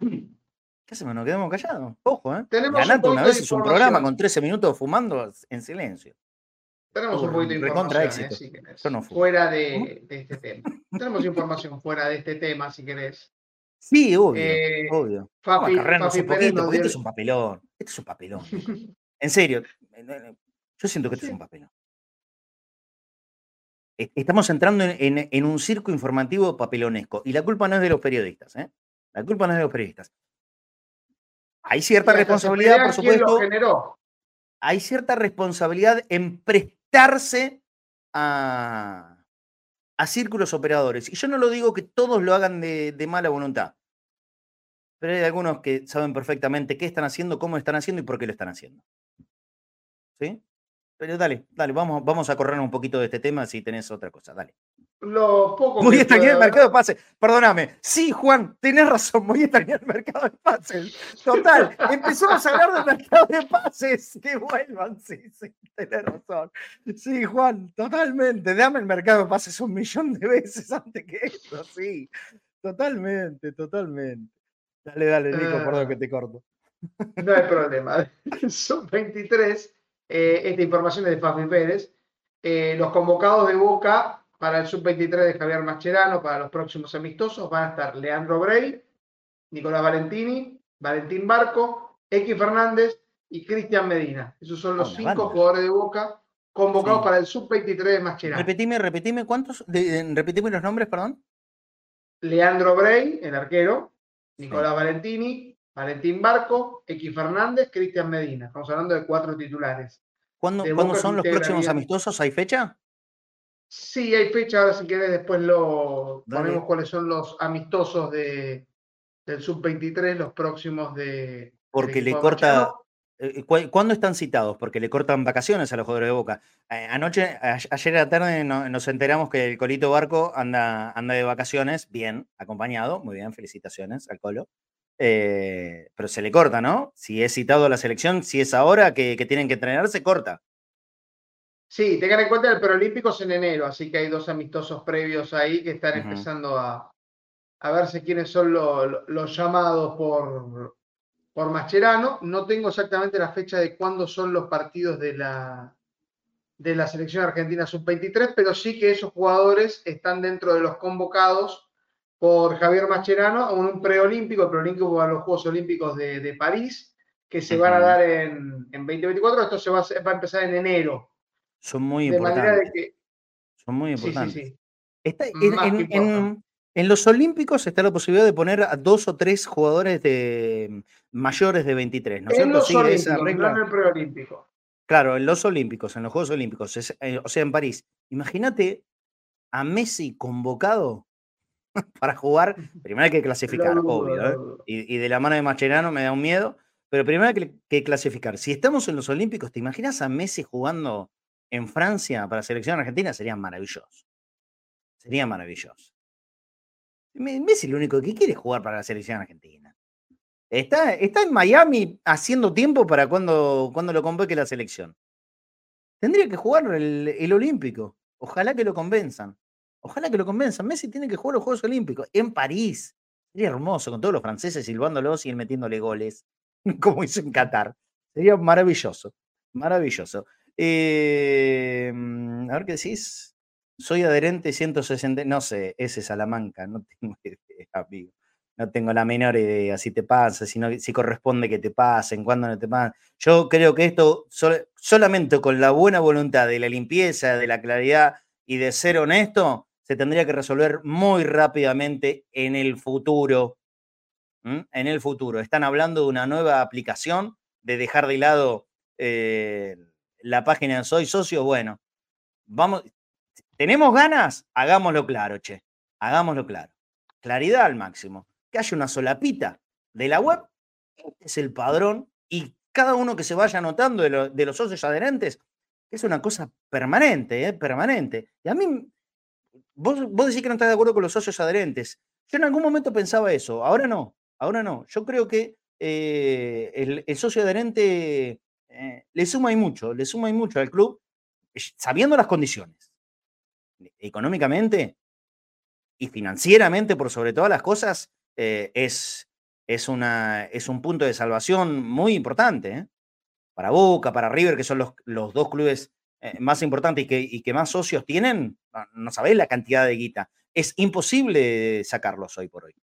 ¿Qué hacemos? Nos quedamos callados. Ojo, ¿eh? Tenemos una vez es un programa con 13 minutos fumando en silencio. Tenemos un poquito de información, eh, fuera de, de, este tema. Tenemos información fuera de este tema, si querés. Sí, obvio, eh, obvio. Fafi, Vamos a un poquito, porque esto es un papelón. Esto es un papelón. [LAUGHS] en serio, yo siento que esto es un papelón. E, estamos entrando en, un circo informativo papelonesco. Y la culpa no es de los periodistas, ¿eh? La culpa no es de los periodistas. Hay cierta responsabilidad, por supuesto. Hay cierta responsabilidad en prestarse a, a círculos operadores. Y yo no lo digo que todos lo hagan de, mala voluntad, pero hay algunos que saben perfectamente qué están haciendo, cómo están haciendo y por qué lo están haciendo. ¿Sí? Pero dale, dale, vamos, vamos a correr un poquito de este tema si tenés otra cosa, dale. Lo poco muy extrañar el mercado de pases. Perdóname. Sí, Juan, tenés razón. Voy a extrañar el mercado de pases. Total. Empezamos a hablar del mercado de pases. Que vuelvan. Sí, sí, tenés razón. Sí, Juan, totalmente. Dame el mercado de pases un millón de veces antes que esto. Sí. Totalmente, totalmente. Dale, dale, Nico, perdón que te corto. No hay problema. [LAUGHS] Son 23. Eh, esta información es de Fabi Pérez. Eh, los convocados de Boca para el sub-23 de Javier Mascherano, para los próximos amistosos, van a estar Leandro Brey, Nicolás Valentini, Valentín Barco, X Fernández y Cristian Medina. Esos son los cinco jugadores de Boca convocados para el sub-23 de Mascherano. Repetime, repetime, ¿cuántos? repetime los nombres, perdón. Leandro Brey, el arquero, Nicolás Valentini, Valentín Barco, X Fernández, Cristian Medina. Estamos hablando de cuatro titulares. ¿Cuándo, son los próximos amistosos? ¿Hay fecha? Sí, hay fecha. Ahora, si querés, después lo ponemos cuáles son los amistosos de, del sub-23, los próximos de. Porque le corta. Eh, ¿Cuándo están citados? Porque le cortan vacaciones a los jugadores de Boca. Eh, anoche, ayer a la tarde nos enteramos que el Colito Barco anda, anda de vacaciones, bien, acompañado, muy bien, felicitaciones al Colo. Eh, pero se le corta, ¿no? Si es citado a la selección, si es ahora que, tienen que entrenar, se corta. Sí, tengan en cuenta el Preolímpicos en enero, así que hay dos amistosos previos ahí que están empezando a, a verse quiénes son los llamados por, por Mascherano. No tengo exactamente la fecha de cuándo son los partidos de la, de la selección argentina sub-23, pero sí que esos jugadores están dentro de los convocados por Javier Mascherano a un preolímpico, el preolímpico para los Juegos Olímpicos de, París, que se van a dar en, 2024. Esto se va, a empezar en enero. Son muy importantes. Son muy importantes. en, los Olímpicos está la posibilidad de poner a dos o tres jugadores de mayores de 23, ¿no es cierto? Olímpicos, en el preolímpico. Claro, en los Olímpicos, en los Juegos Olímpicos, eh, o sea, en París. Imagínate a Messi convocado [LAUGHS] para jugar, [LAUGHS] primero hay que clasificar, obvio, ¿eh? y, de la mano de Mascherano me da un miedo, pero primero hay que, clasificar. Si estamos en los Olímpicos, ¿te imaginas a Messi jugando en Francia para la selección argentina? Sería maravilloso. Sería maravilloso. Messi lo único que quiere es jugar para la selección argentina. Está, está en Miami haciendo tiempo para cuando, cuando lo convoque la selección. Tendría que jugar el, el Olímpico. Ojalá que lo convenzan. Ojalá que lo convenzan. Messi tiene que jugar los Juegos Olímpicos en París. Sería hermoso, con todos los franceses silbándolos y él metiéndole goles, [LAUGHS] como hizo en Qatar. Sería maravilloso, maravilloso. Eh, a ver qué decís. Soy adherente 160, no sé, ese es Salamanca, no [LAUGHS] tengo idea, amigo. No tengo la menor idea si te pasa, si, si corresponde que te pasen, cuándo no te pasen. Yo creo que esto solamente con la buena voluntad de la limpieza, de la claridad y de ser honesto, se tendría que resolver muy rápidamente en el futuro. En el futuro. Están hablando de una nueva aplicación, de dejar de lado eh, la página Soy Socio. Bueno, vamos. ¿Tenemos ganas? Hagámoslo claro, che. Hagámoslo claro. Claridad al máximo. Que haya una solapita de la web. Este es el padrón. Y cada uno que se vaya anotando de, de los socios adherentes, es una cosa permanente, ¿eh? permanente. Y a mí Vos, decís que no estás de acuerdo con los socios adherentes. Yo en algún momento pensaba eso, ahora no, ahora no. Yo creo que eh, el, socio adherente eh, le suma y mucho, le suma y mucho al club, sabiendo las condiciones, económicamente y financieramente, por sobre todas las cosas, eh, es, es, una, es un punto de salvación muy importante. Para Boca, para River, que son los, los dos clubes eh, más importante y que, más socios tienen, no, sabéis la cantidad de guita. Es imposible sacarlos hoy por hoy.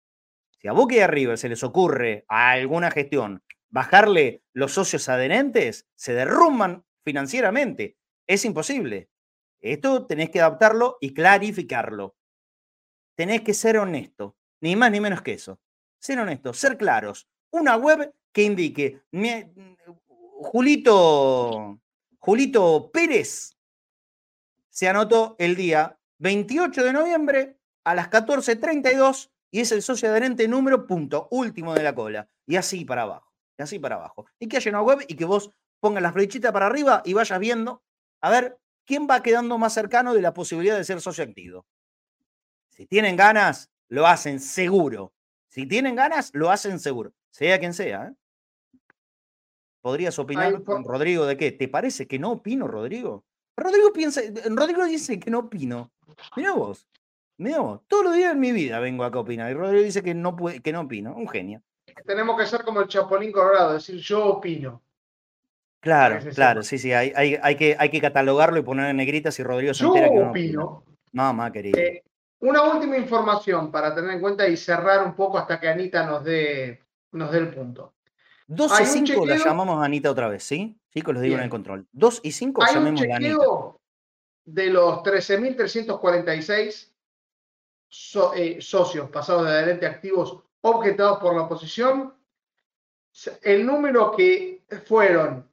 Si a Boca y a River se les ocurre alguna gestión bajarle los socios adherentes, se derrumban financieramente. Es imposible. Esto tenés que adaptarlo y clarificarlo. Tenés que ser honesto, ni más ni menos que eso. Ser honesto, ser claros. Una web que indique, Julito Julito Pérez se anotó el día 28 de noviembre a las 14.32 y es el socio adherente número punto último de la cola. Y así para abajo, así para abajo. Y que haya una web y que vos pongas la flechita para arriba y vayas viendo a ver quién va quedando más cercano de la posibilidad de ser socio activo. Si tienen ganas, lo hacen seguro. Si tienen ganas, lo hacen seguro. Sea quien sea. ¿eh? ¿Podrías opinar, con Rodrigo, de qué? ¿Te parece que no opino, Rodrigo? Rodrigo piensa, Rodrigo dice que no opino. Mira vos, mira vos, todos los días en mi vida vengo acá a opinar y Rodrigo dice que no, puede, que no opino, un genio. Tenemos que ser como el Chapolín Colorado, decir yo opino. Claro, claro, sí, sí, hay, hay, hay, que, hay que catalogarlo y poner en negritas y Rodrigo se entera que no opino. Mamá querida. Eh, una última información para tener en cuenta y cerrar un poco hasta que Anita nos dé, nos dé el punto. 2 y 5 la llamamos a Anita otra vez, ¿sí? Chicos, los digo en el control. 2 y 5 llamemos a Anita. De los 13.346 eh, socios pasados de adelante activos objetados por la oposición, el número que fueron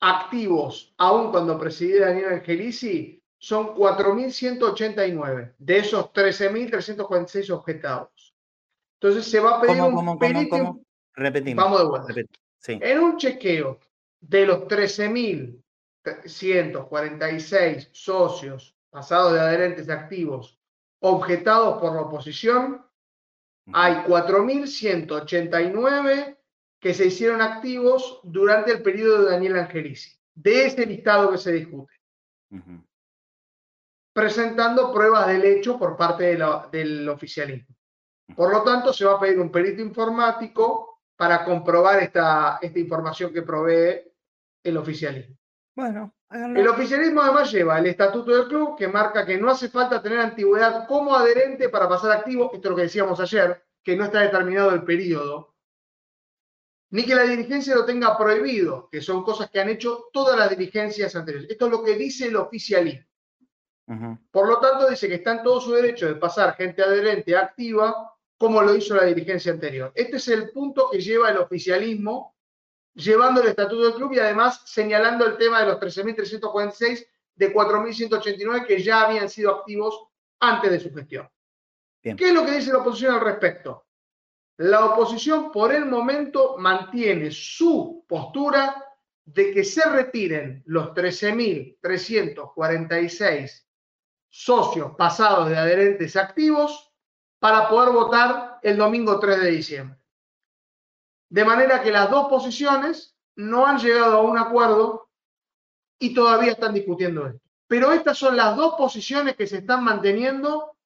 activos aún cuando presidía Daniel Angelici son 4.189 de esos 13.346 objetados. Entonces se va a pedir un cómo, cómo, Repetimos. Vamos de vuelta. En un chequeo de los 13.146 socios pasados de adherentes activos objetados por la oposición, hay 4.189 que se hicieron activos durante el periodo de Daniel Angelici, de ese listado que se discute. Presentando pruebas del hecho por parte del oficialismo. Por lo tanto, se va a pedir un perito informático para comprobar esta, esta información que provee el oficialismo. Bueno, el oficialismo además lleva el estatuto del club que marca que no hace falta tener antigüedad como adherente para pasar activo, esto es lo que decíamos ayer, que no está determinado el periodo, ni que la dirigencia lo tenga prohibido, que son cosas que han hecho todas las dirigencias anteriores. Esto es lo que dice el oficialismo. Por lo tanto, dice que está en todo su derecho de pasar gente adherente activa, como lo hizo la dirigencia anterior. Este es el punto que lleva el oficialismo llevando el estatuto del club y además señalando el tema de los 13.346 de 4.189 que ya habían sido activos antes de su gestión. ¿Qué es lo que dice la oposición al respecto? La oposición por el momento mantiene su postura de que se retiren los 13.346 socios pasados de adherentes activos para poder votar el domingo 3 de diciembre. De manera que las dos posiciones no han llegado a un acuerdo y todavía están discutiendo esto. Pero estas son las dos posiciones que se están manteniendo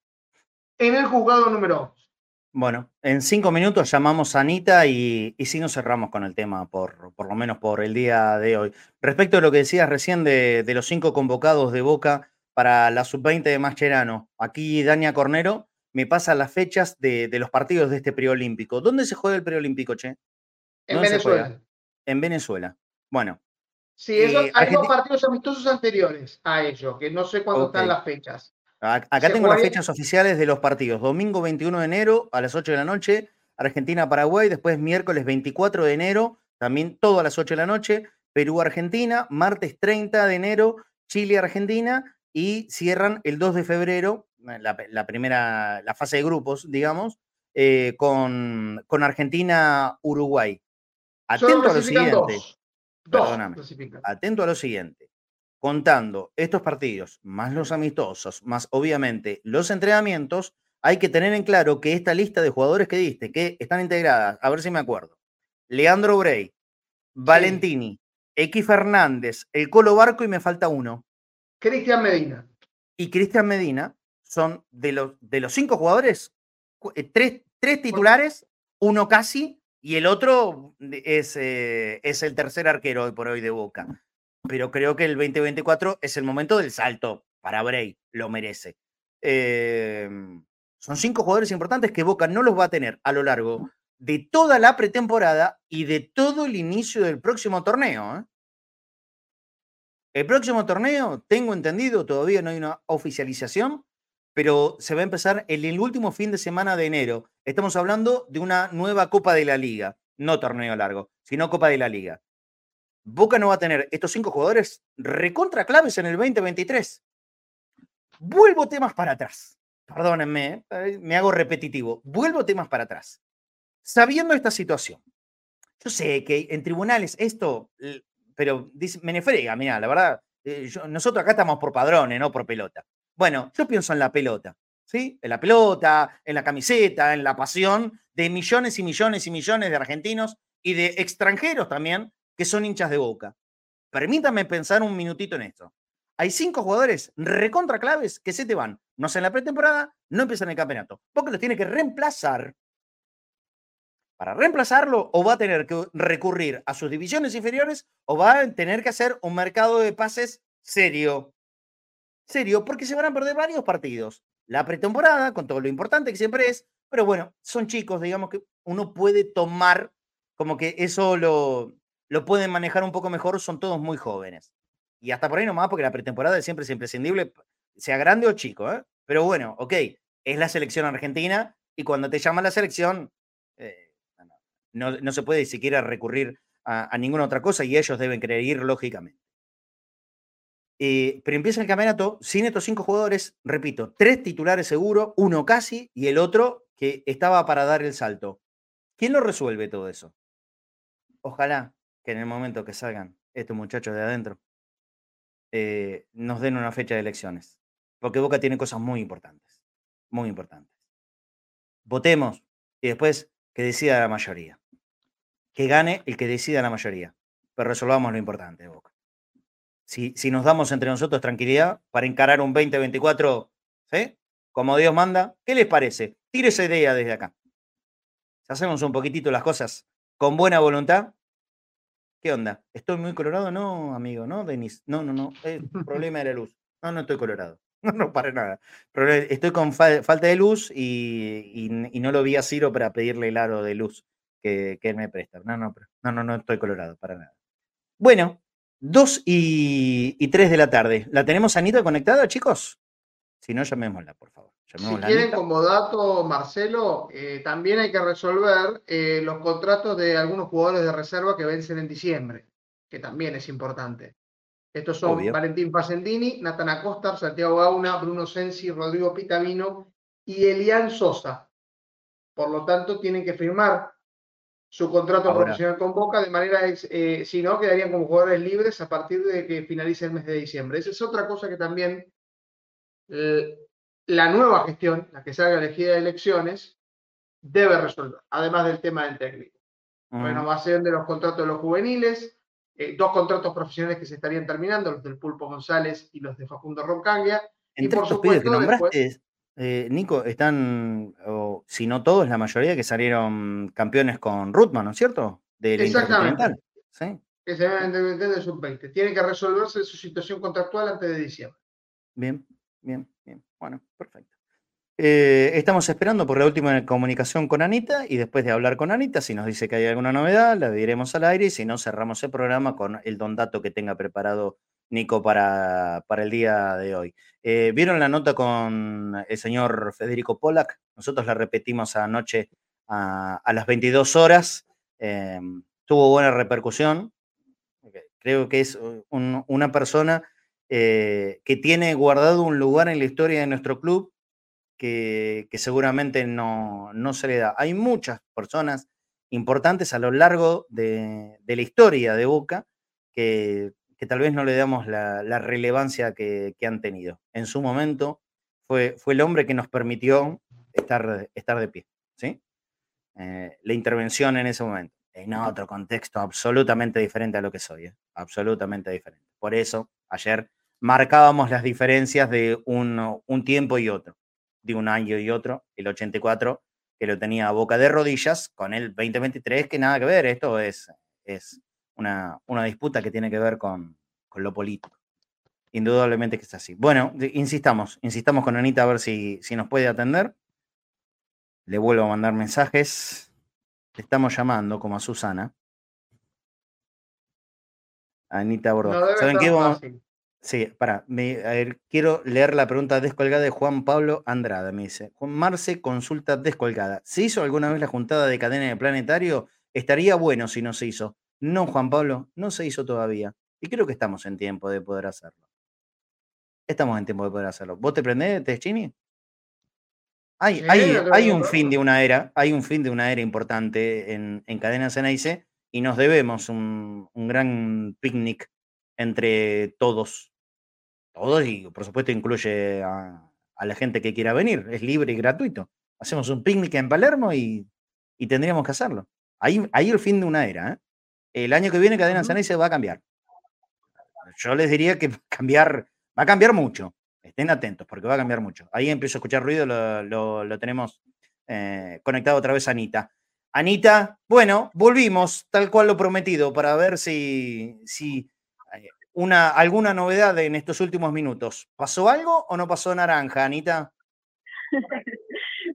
en el juzgado número 11. Bueno, en cinco minutos llamamos a Anita y, sí nos cerramos con el tema, por, por lo menos por el día de hoy. Respecto a lo que decías recién de, los cinco convocados de Boca para la sub-20 de Mascherano, aquí Dania Cornero me pasa las fechas de, de los partidos de este preolímpico. ¿Dónde se juega el preolímpico, Che? En Venezuela. En Venezuela. Bueno. Sí, eh, hay dos partidos amistosos anteriores a ello, que no sé cuándo están las fechas. Acá tengo las fechas oficiales de los partidos. Domingo 21 de enero a las 8 de la noche, Argentina-Paraguay. Después miércoles 24 de enero, también todo a las 8 de la noche. Perú-Argentina. Martes 30 de enero, Chile-Argentina. Y cierran el 2 de febrero, la, primera, la fase de grupos, digamos, eh, con, con Argentina-Uruguay. Atento a lo siguiente. Perdóname. Atento a lo siguiente. Contando estos partidos, más los amistosos, más obviamente los entrenamientos, hay que tener en claro que esta lista de jugadores que diste, que están integradas, a ver si me acuerdo, Leandro Bray, Valentini, X Fernández, el Colo Barco y me falta uno. Cristian Medina. Y Cristian Medina son de los, de los cinco jugadores, eh, tres, tres titulares, uno casi, y el otro es, eh, es el tercer arquero hoy por hoy de Boca. Pero creo que el 2024 es el momento del salto para Bray, lo merece. Em, son cinco jugadores importantes que Boca no los va a tener a lo largo de toda la pretemporada y de todo el inicio del próximo torneo. ¿eh? El próximo torneo, tengo entendido, todavía no hay una oficialización, pero se va a empezar el último fin de semana de enero. Estamos hablando de una nueva Copa de la Liga, no torneo largo, sino Copa de la Liga. Boca no va a tener estos cinco jugadores recontra claves en el 2023. Vuelvo temas para atrás. Perdónenme, eh, me hago repetitivo. Vuelvo temas para atrás. Sabiendo esta situación, yo sé que en tribunales esto, pero me nefrega, mira, la verdad, eh, nosotros acá estamos por padrones, no por pelota. Bueno, yo pienso en la pelota, ¿sí? En la pelota, en la camiseta, en la pasión de millones y millones y millones de argentinos y de extranjeros también que son hinchas de boca. Permítame pensar un minutito en esto. Hay cinco jugadores recontra claves que se te van. No hacen la pretemporada, no empiezan el campeonato. Porque los tiene que reemplazar. Para reemplazarlo, o va a tener que recurrir a sus divisiones inferiores, o va a tener que hacer un mercado de pases serio. Serio, porque se van a perder varios partidos. La pretemporada, con todo lo importante que siempre es, pero bueno, son chicos, digamos que uno puede tomar como que eso lo, lo pueden manejar un poco mejor, son todos muy jóvenes. Y hasta por ahí nomás, porque la pretemporada siempre es imprescindible, sea grande o chico, ¿eh? Pero bueno, ok, es la selección argentina y cuando te llama la selección, eh, no, se puede siquiera recurrir a, ninguna otra cosa y ellos deben creer lógicamente. Eh, pero empieza el campeonato sin estos cinco jugadores, repito, tres titulares seguro, uno casi y el otro que estaba para dar el salto. ¿Quién lo resuelve todo eso? Ojalá que en el momento que salgan estos muchachos de adentro eh, nos den una fecha de elecciones. Porque Boca tiene cosas muy importantes, muy importantes. Votemos y después que decida la mayoría. Que gane el que decida la mayoría. Pero resolvamos lo importante, Boca. Si, si nos damos entre nosotros tranquilidad para encarar un 2024, ¿sí? Como Dios manda, ¿qué les parece? Tire esa idea desde acá. Si hacemos un poquitito las cosas con buena voluntad, ¿qué onda? ¿Estoy muy colorado? No, amigo, ¿no, Denis? No, no, no. Es [LAUGHS] problema de la luz. No, no estoy colorado. [LAUGHS] No, no, para nada. Pero estoy con falta de luz y, no lo vi a Ciro para pedirle el aro de luz que, él me presta. No, no, no, no, no estoy colorado, para nada. Bueno, 2 y, y 3 de la tarde. ¿La tenemos Anita conectada, chicos? Si no, llamémosla, por favor. si quieren como dato, Marcelo, eh, también hay que resolver eh, los contratos de algunos jugadores de reserva que vencen en diciembre, que también es importante. Estos son Valentín Facendini, Nathan Acosta, Santiago Gauna, Bruno Sensi, Rodrigo Pitavino y Elian Sosa. Por lo tanto, tienen que firmar su contrato profesional con Boca, de manera, eh, si no, quedarían como jugadores libres a partir de que finalice el mes de diciembre. Esa es otra cosa que también eh, la nueva gestión, la que salga elegida de elecciones, debe resolver, además del tema del técnico. Renovación de los contratos de los juveniles, eh, dos contratos profesionales que se estarían terminando, los del Pulpo González y los de Facundo Roncaglia. y por supuesto, que nombraste, eh, Nico, están, o, si no todos, la mayoría que salieron campeones con Rutman, ¿no es cierto? De Exactamente. ¿Sí? Que se van de sub-20. Tiene que resolverse su situación contractual antes de diciembre. Bien, bien, bien. Bueno, perfecto. Eh, estamos esperando por la última comunicación con Anita y después de hablar con Anita, si nos dice que hay alguna novedad, la diremos al aire y si no, cerramos el programa con el don dato que tenga preparado Nico para, para el día de hoy. Eh, ¿Vieron la nota con el señor Federico Pollack? Nosotros la repetimos anoche a, las 22 horas. Eh, tuvo buena repercusión. Creo que es una persona que tiene guardado un lugar en la historia de nuestro club que, seguramente no, se le da. Hay muchas personas importantes a lo largo de, la historia de Boca que, tal vez no le damos la, relevancia que, han tenido. En su momento fue, fue el hombre que nos permitió estar, estar de pie. ¿sí? Eh, la intervención en ese momento. En otro contexto absolutamente diferente a lo que soy, ¿eh? absolutamente diferente. Por eso, ayer marcábamos las diferencias de un, un tiempo y otro de un año y otro, el 84, que lo tenía a boca de rodillas, con el 2023, que nada que ver, esto es, es una, una disputa que tiene que ver con, con lo político. Indudablemente que es así. Bueno, insistamos, insistamos con Anita a ver si, si nos puede atender. Le vuelvo a mandar mensajes. Le estamos llamando como a Susana. Anita Bordo. ¿Saben qué? Vamos, Sí, para, quiero leer la pregunta descolgada de Juan Pablo Andrada. Me dice, Juan Marce, consulta descolgada. ¿Se hizo alguna vez la juntada de cadena de planetario? Estaría bueno si no se hizo. No, Juan Pablo, no se hizo todavía. Y creo que estamos en tiempo de poder hacerlo. Estamos en tiempo de poder hacerlo. ¿Vos te prendés, Teschini? Hay, hay, hay un fin de una era, hay un fin de una era importante en, en Cadena Ceneice y nos debemos un, un gran picnic entre todos todos y por supuesto incluye a, la gente que quiera venir, es libre y gratuito. Hacemos un picnic en Palermo y, tendríamos que hacerlo. Ahí, ahí el fin de una era. ¿eh? El año que viene Cadena Sanay se va a cambiar. Yo les diría que cambiar, va a cambiar mucho. Estén atentos porque va a cambiar mucho. Ahí empiezo a escuchar ruido, lo, tenemos eh, conectado otra vez a Anita. Anita, bueno, volvimos tal cual lo prometido para ver si, si una, alguna novedad en estos últimos minutos. ¿Pasó algo o no pasó naranja, Anita? [LAUGHS]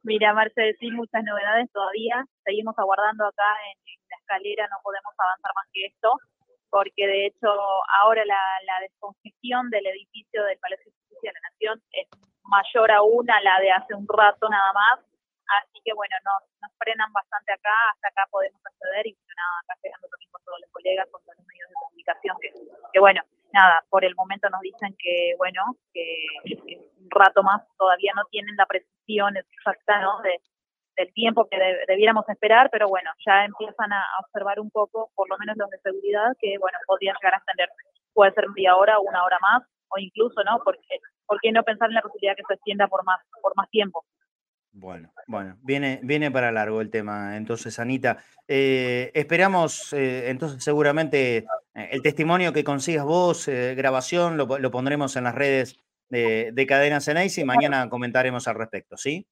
Mira, Marce, sí, muchas novedades todavía. Seguimos aguardando acá en, escalera, no podemos avanzar más que esto, porque de hecho ahora la, descongestión del edificio del Palacio de Justicia de la Nación es mayor aún a la de hace un rato nada más. Así que bueno, nos, nos frenan bastante acá, hasta acá podemos acceder y nada, acá llegando también con todos los colegas, con todos los medios de comunicación, que, que bueno, nada, por el momento nos dicen que, bueno, que, un rato más todavía no tienen la precisión exacta, ¿no? De, del tiempo que debiéramos esperar, pero bueno, ya empiezan a, observar un poco, por lo menos los de seguridad, que, bueno, podrían llegar a extender, puede ser media hora, una hora más, o incluso, ¿no? Porque, ¿por qué no pensar en la posibilidad que se extienda por más, por más tiempo? Bueno, bueno, viene, viene para largo el tema. Entonces, Anita, eh, esperamos, eh, entonces seguramente eh, el testimonio que consigas vos, grabación, lo, pondremos en las redes de, de Cadena Ceneice y mañana comentaremos al respecto, ¿sí?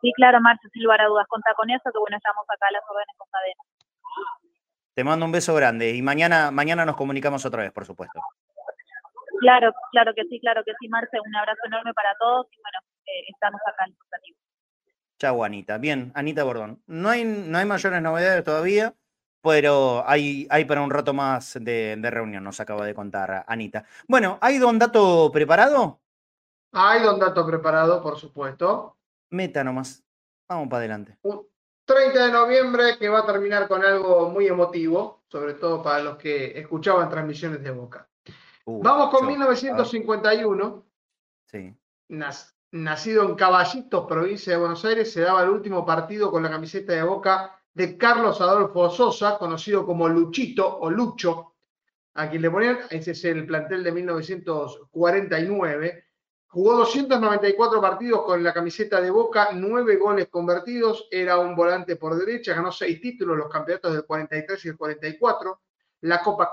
Sí, claro, Marcio, sin lugar a dudas, contá con eso, que bueno, estamos acá a las órdenes con Cadena. Te mando un beso grande y mañana, mañana nos comunicamos otra vez, por supuesto. Claro, claro que sí, claro que sí, Marce, un abrazo enorme para todos y bueno, estamos acá en Chau, Anita. Bien, Anita Bordón. No hay, no hay mayores novedades todavía, pero hay, hay para un rato más de, reunión, nos acaba de contar Anita. Bueno, ¿hay don dato preparado? Hay don dato preparado, por supuesto. Meta nomás. Vamos para adelante. 30 de noviembre que va a terminar con algo muy emotivo, sobre todo para los que escuchaban transmisiones de Boca. Uh, Vamos con 1951. Sí nacido en Caballitos, provincia de Buenos Aires, se daba el último partido con la camiseta de Boca de Carlos Adolfo Sosa, conocido como Luchito o Lucho, a quien le ponían, ese es el plantel de 1949. Jugó 294 partidos con la camiseta de Boca, nueve goles convertidos, era un volante por derecha, ganó seis títulos, los campeonatos del 43 y el 44, la Copa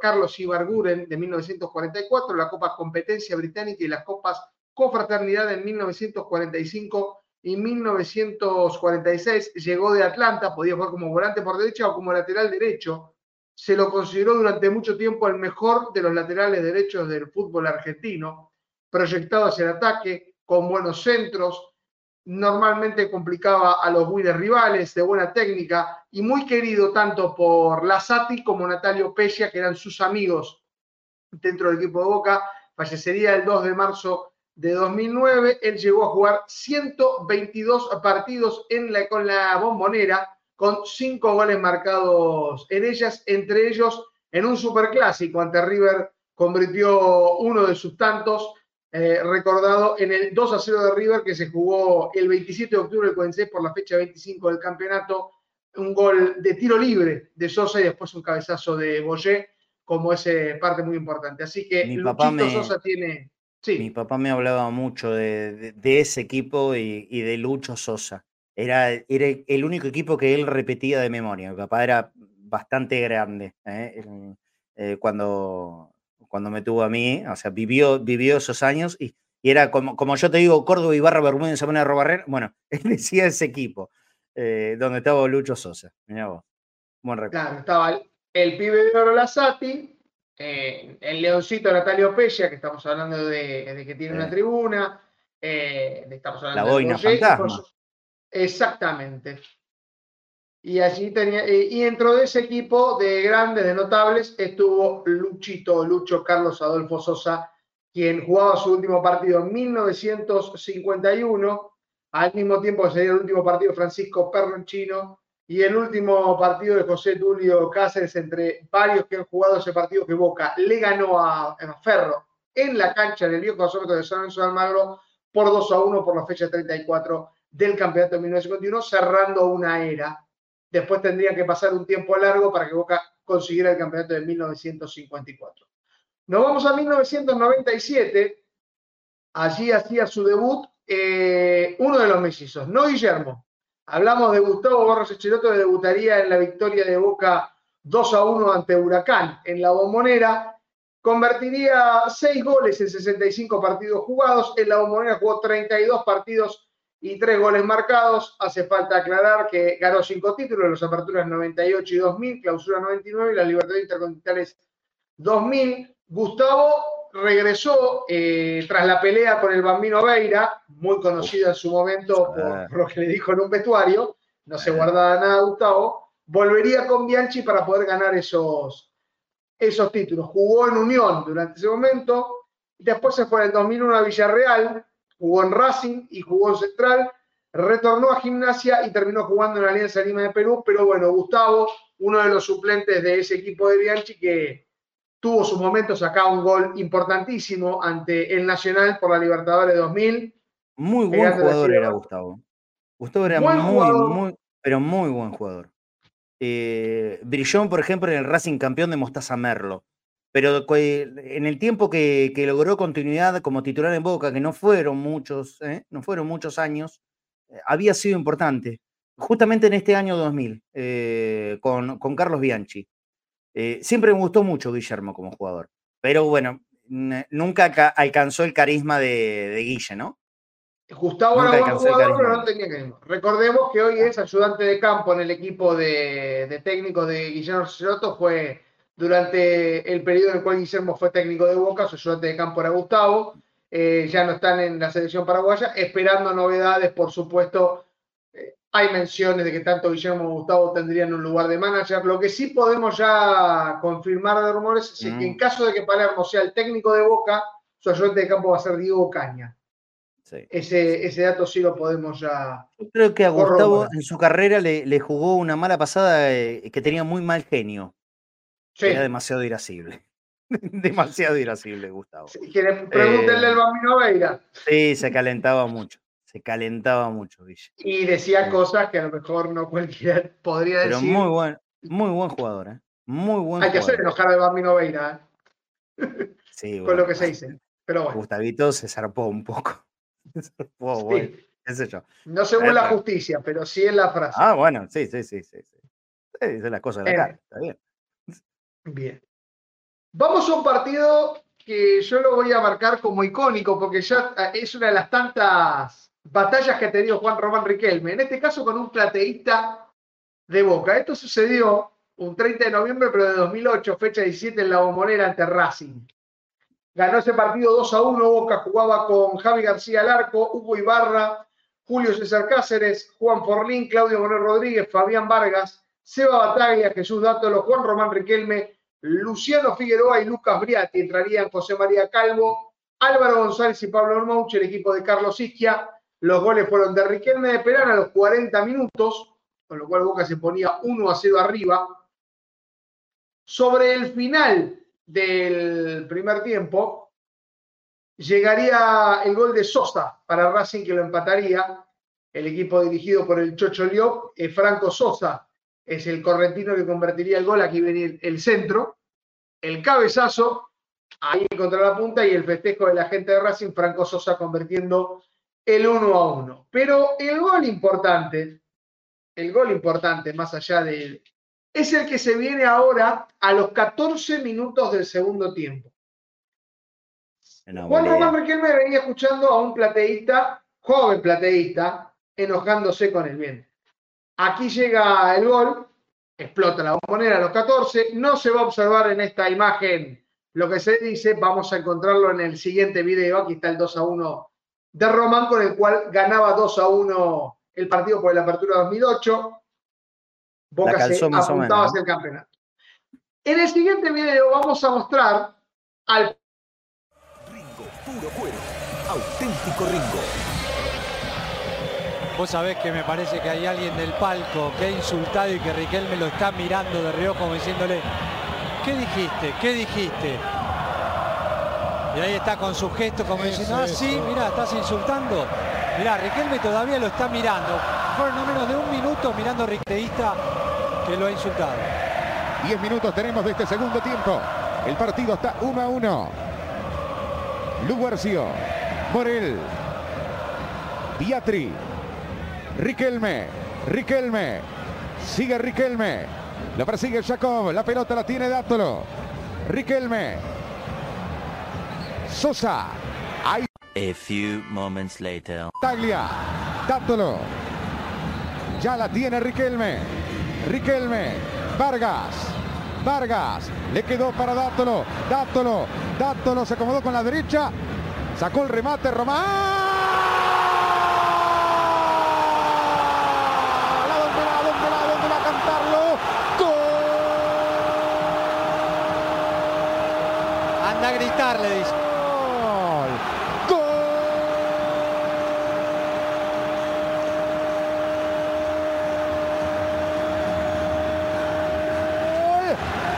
Carlos Ibarguren de 1944, la Copa Competencia Británica y las Copas confraternidad en 1945 y 1946. Llegó de Atlanta, podía jugar como volante por derecha o como lateral derecho. Se lo consideró durante mucho tiempo el mejor de los laterales derechos del fútbol argentino, proyectado hacia el ataque, con buenos centros, normalmente complicaba a los buides rivales, de buena técnica y muy querido tanto por Lasati como Natalio Pescia, que eran sus amigos dentro del equipo de Boca. Fallecería el 2 de marzo de 2009, él llegó a jugar 122 partidos en la, con la bombonera, con cinco goles marcados en ellas, entre ellos en un superclásico ante River, convirtió uno de sus tantos, eh, recordado en el 2 a 0 de River que se jugó el 27 de octubre del 46 por la fecha 25 del campeonato, un gol de tiro libre de Sosa y después un cabezazo de Boyé como ese parte muy importante. Así que Luchito Sosa tiene mi papá me hablaba mucho de, ese equipo y, de Lucho Sosa. Era, era el único equipo que él repetía de memoria. Mi papá era bastante grande ¿eh? Eh, cuando, cuando me tuvo a mí. O sea, vivió, vivió esos años y, era como, como yo te digo, Córdoba, Ibarra, Bermúdez, Sabana, Robarrer. Bueno, [LAUGHS] él decía ese equipo, eh, donde estaba Lucho Sosa. Mirá vos. Buen recuerdo. Claro, estaba el, el pibe de Oro eh, el leoncito Natalio Pescia, que estamos hablando de, que tiene una tribuna, eh, estamos hablando la boina fantasma. Exactamente. Y allí tenía, y dentro de ese equipo de grandes, de notables, estuvo Luchito, Lucho Carlos Adolfo Sosa, quien jugaba su último partido en 1951, al mismo tiempo que sería el último partido Francisco Perronchino, y el último partido de José Tulio Cáceres, entre varios que han jugado ese partido que Boca le ganó a, Ferro en la cancha del viejo de San Lorenzo de Almagro por 2 a 1 por la fecha 34 del campeonato de 1951, cerrando una era. Después tendría que pasar un tiempo largo para que Boca consiguiera el campeonato de 1954. Nos vamos a 1997. Allí hacía su debut eh, uno de los mellizos, no Guillermo, Hablamos de Gustavo Barros Echeloto que debutaría en la victoria de Boca 2 a 1 ante Huracán en la bombonera. Convertiría 6 goles en 65 partidos jugados. En la bombonera jugó 32 partidos y 3 goles marcados. Hace falta aclarar que ganó 5 títulos, las aperturas 98 y 2000, clausura 99 y las libertades intercontinentales 2000, Gustavo regresó eh, tras la pelea con el Bambino Veira, muy conocido en su momento por, lo que le dijo en un vestuario, no se guardaba nada Gustavo, volvería con Bianchi para poder ganar esos, esos títulos. Jugó en Unión durante ese momento, después se fue en el 2001 a Villarreal, jugó en Racing y jugó en Central, retornó a Gimnasia y terminó jugando en la Alianza Lima de Perú, pero bueno, Gustavo, uno de los suplentes de ese equipo de Bianchi que tuvo sus momentos acá un gol importantísimo ante el Nacional por la Libertadores 2000. Muy buen jugador era Gustavo. Gustavo era muy, muy, pero muy buen jugador. Eh, brilló, por ejemplo, en el Racing campeón de Mostaza Merlo. Pero en el tiempo que, logró continuidad como titular en Boca, que no fueron muchos, ¿eh? no fueron muchos años, eh, había sido importante. Justamente en este año 2000, con, con, Carlos Bianchi. siempre me gustó mucho Guillermo como jugador. Pero bueno, nunca alcanzó el carisma de, de Guille, ¿no? Gustavo era buen jugador, pero no tenía que Recordemos que hoy es ayudante de campo en el equipo de, de técnico de Guillermo Ceroto. Fue durante el periodo en el cual Guillermo fue técnico de Boca, su ayudante de campo era Gustavo. Eh, ya no están en la selección paraguaya, esperando novedades, por supuesto. Eh, hay menciones de que tanto Guillermo como Gustavo tendrían un lugar de manager. Lo que sí podemos ya confirmar de rumores es que en mm. caso de que Palermo sea el técnico de Boca, su ayudante de campo va a ser Diego Caña. Ese, ese dato sí lo podemos ya. Yo creo que a Gustavo en su carrera le, jugó una mala pasada eh, que tenía muy mal genio. Era demasiado irascible. [LAUGHS] demasiado irascible, Gustavo. pregúntenle al Bambino Veira. Sí, se calentaba mucho. Se calentaba mucho, Villa. Y decía cosas que a lo mejor no cualquiera [LAUGHS] podría decir. Pero muy buen, muy buen jugador, ¿eh? Muy buen Hay que hacer enojar al Bambino Veira. ¿eh? Sí, [LAUGHS] Con lo que se dice. Pero bueno. Gustavito se zarpó un poco. No según la justicia, pero sí en la frase. Ah, bueno, sí, sí, sí, sí. sí. es la cosa de la cara, está bien. Bien. Vamos a un partido que yo lo voy a marcar como icónico porque ya ah, es una de las tantas batallas que ha tenido Juan Román Riquelme, en este caso con un plateísta de Boca. Esto sucedió un 30 de noviembre, pero de 2008, fecha 17 en la Bombonera ante Racing. Ganó ese partido 2 a 1. Boca jugaba con Javi García al arco, Hugo Ibarra, Julio César Cáceres, Juan Forlín, Claudio Manuel Rodríguez, Fabián Vargas, Seba Bataglia, Jesús Dátolo, Juan Román Riquelme, Luciano Figueroa y Lucas Briati. Entrarían José María Calvo, Álvaro González y Pablo Ormauch, el equipo de Carlos Isquia. Los goles fueron de Riquelme de Perán a los 40 minutos, con lo cual Boca se ponía 1 a 0 arriba. Sobre el final del primer tiempo, llegaría el gol de Sosa para Racing que lo empataría. El equipo dirigido por el Chocho Liop, Franco Sosa es el correntino que convertiría el gol. Aquí venía el, centro, el cabezazo, ahí contra la punta y el festejo de la gente de Racing, Franco Sosa convirtiendo el 1 a 1. Pero el gol importante, el gol importante, más allá de, es el que se viene ahora a los 14 minutos del segundo tiempo. Juan Román Riquelme venía escuchando a un plateísta, joven plateísta, enojándose con el viento. Aquí llega el gol, explota la bombonera a los 14, no se va a observar en esta imagen lo que se dice, vamos a encontrarlo en el siguiente video, aquí está el 2 a 1 de Román, con el cual ganaba 2 a 1 el partido por la apertura 2008. Boca se apuntaba hacia el campeonato. En el siguiente video vamos a mostrar al Ringo, puro cuero, auténtico Ringo. Vos sabés que me parece que hay alguien del palco que ha insultado y que Riquelme lo está mirando de reojo como diciéndole, ¿qué dijiste? ¿Qué dijiste? Y ahí está con su gesto como diciendo, ah, sí, mira, estás insultando. Mirá, Riquelme todavía lo está mirando. Fueron no menos de un minuto mirando a Riquelista que lo ha insultado. Diez minutos tenemos de este segundo tiempo. El partido está 1 a 1. Luguarcio, Morel, Piatri, Riquelme, Riquelme, sigue Riquelme, lo persigue Jacob, la pelota la tiene Dátolo, Riquelme, Sosa, ahí. A few moments later. Taglia, Dátolo, ya la tiene Riquelme. Riquelme, Vargas, Vargas. Le quedó para Dátolo. Dátolo. Dátolo se acomodó con la derecha. Sacó el remate Román. La donde la, donde la, donde la cantarlo. Gol. Le dice. Gol. Gol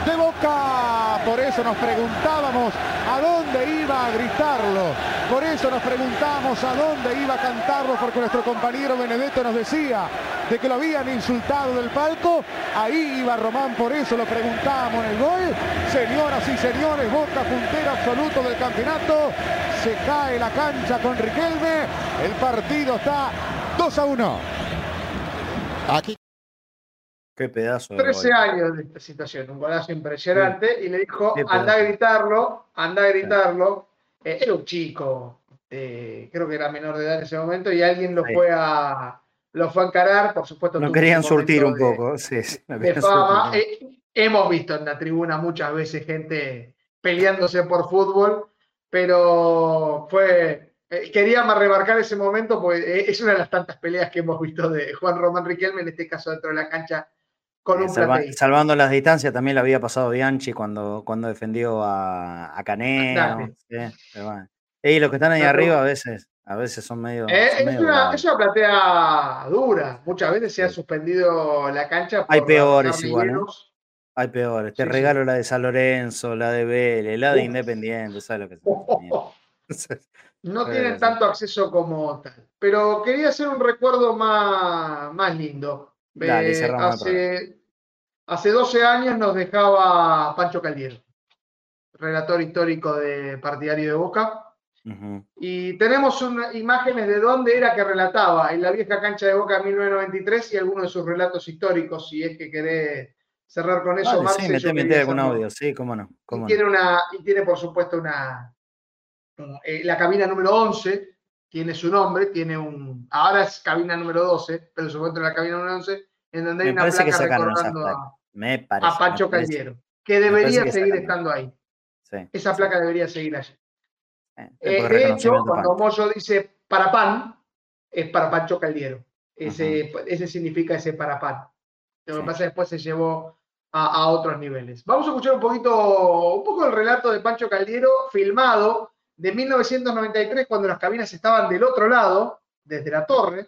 de Boca. Por eso nos preguntábamos a dónde iba a gritarlo. Por eso nos preguntamos a dónde iba a cantarlo, porque nuestro compañero Benedetto nos decía de que lo habían insultado del palco. Ahí iba Román, por eso lo preguntábamos en el gol. Señoras y señores, Boca puntero absoluto del campeonato. Se cae la cancha con Riquelme. El partido está 2 a 1. Aquí Qué pedazo de 13 gol. años de esta situación, un golazo impresionante, y le dijo, Sí, anda a gritarlo, anda a gritarlo. Eh, era un chico, eh, creo que era menor de edad en ese momento, y alguien lo Sí. fue a lo fue a encarar, por supuesto. No querían su surtir un de- poco. Sí, sí, no de querían fama. surtir. Eh, hemos visto en la tribuna muchas veces gente peleándose por fútbol, pero fue. eh, quería más remarcar ese momento porque eh, es una de las tantas peleas que hemos visto de Juan Román Riquelme, en este caso dentro de la cancha, con un Eh, Salva- plateísta. salvando las distancias, también le había pasado Bianchi cuando, cuando defendió a, a Caneo. Sí, pero bueno. Y los que están ahí Pero- arriba a veces, a veces son medio. Eh, son es, medio una, bravos. es una platea dura. Muchas veces se ha suspendido la cancha. Hay por peores arrojarle igual, ¿eh? Hay peores. Te Sí, sí. regalo la de San Lorenzo, la de Vélez, la de Uf. Independiente, ¿sabes lo que es? [LAUGHS] [LAUGHS] No tienen tanto acceso como tal. Pero quería hacer un recuerdo más, más lindo. Dale, Eh, hace, hace 12 años nos dejaba Pancho Caldiero, relator histórico de partidario de Boca. Y tenemos una- imágenes de dónde era que relataba en la vieja cancha de Boca en 1993 y algunos de sus relatos históricos. Si es que querés cerrar con eso, Dale, Marce, sí, meté, meté algún audio, sí, cómo no. Y no. tiene, una, y tiene, por supuesto, una. eh, la cabina número 11 tiene su nombre, tiene un. Ahora es cabina número 12, pero en su momento era la cabina número 11, en donde hay Me una placa recordando a, Me parece. a Pancho Caldiero, que debería que seguir sacaron. estando ahí. sí, Esa sí, placa debería seguir allí. Eh, de hecho, cuando. Moyo dice para pan, es para Pancho Caldiero. Ese, ese significa ese para pan. Lo que Sí. pasa es que después se llevó a, a otros niveles. Vamos a escuchar un poquito, un poco el relato de Pancho Caldiero, filmado de 1993, cuando las cabinas estaban del otro lado, desde la torre,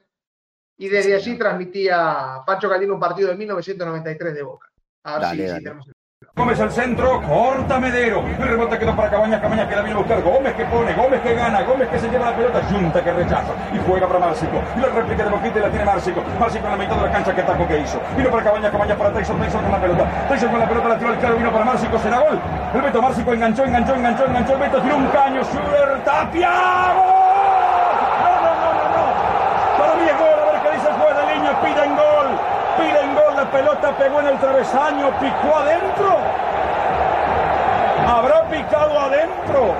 y desde allí transmitía Pancho Caldiero un partido de 1993 de Boca. A ver Dale, si- tenemos el- Gómez al centro, corta Medero. El rebote quedó para Cabañas, Cabañas que la viene a buscar. Gómez que pone, Gómez que gana, Gómez que se lleva la pelota, Junta que rechaza y juega para Márcico. Y la réplica de Boquita y la tiene Márcico. Márcico en la mitad de la cancha, que taco que hizo. Vino para Cabañas, Cabañas para Tyson, Tyson con la pelota. Tyson con la pelota, la tiró al claro, vino para Márcico, será gol. El Beto Márcico enganchó, enganchó, enganchó, enganchó. El Beto tiró un caño, Schubert, Tapia. ¡Gol! No, no, no, no, no. Para mí es gol, a ver qué dice el juez de línea, piden gol. Piden gol, pelota pegó en el travesaño, picó adentro. Habrá picado adentro.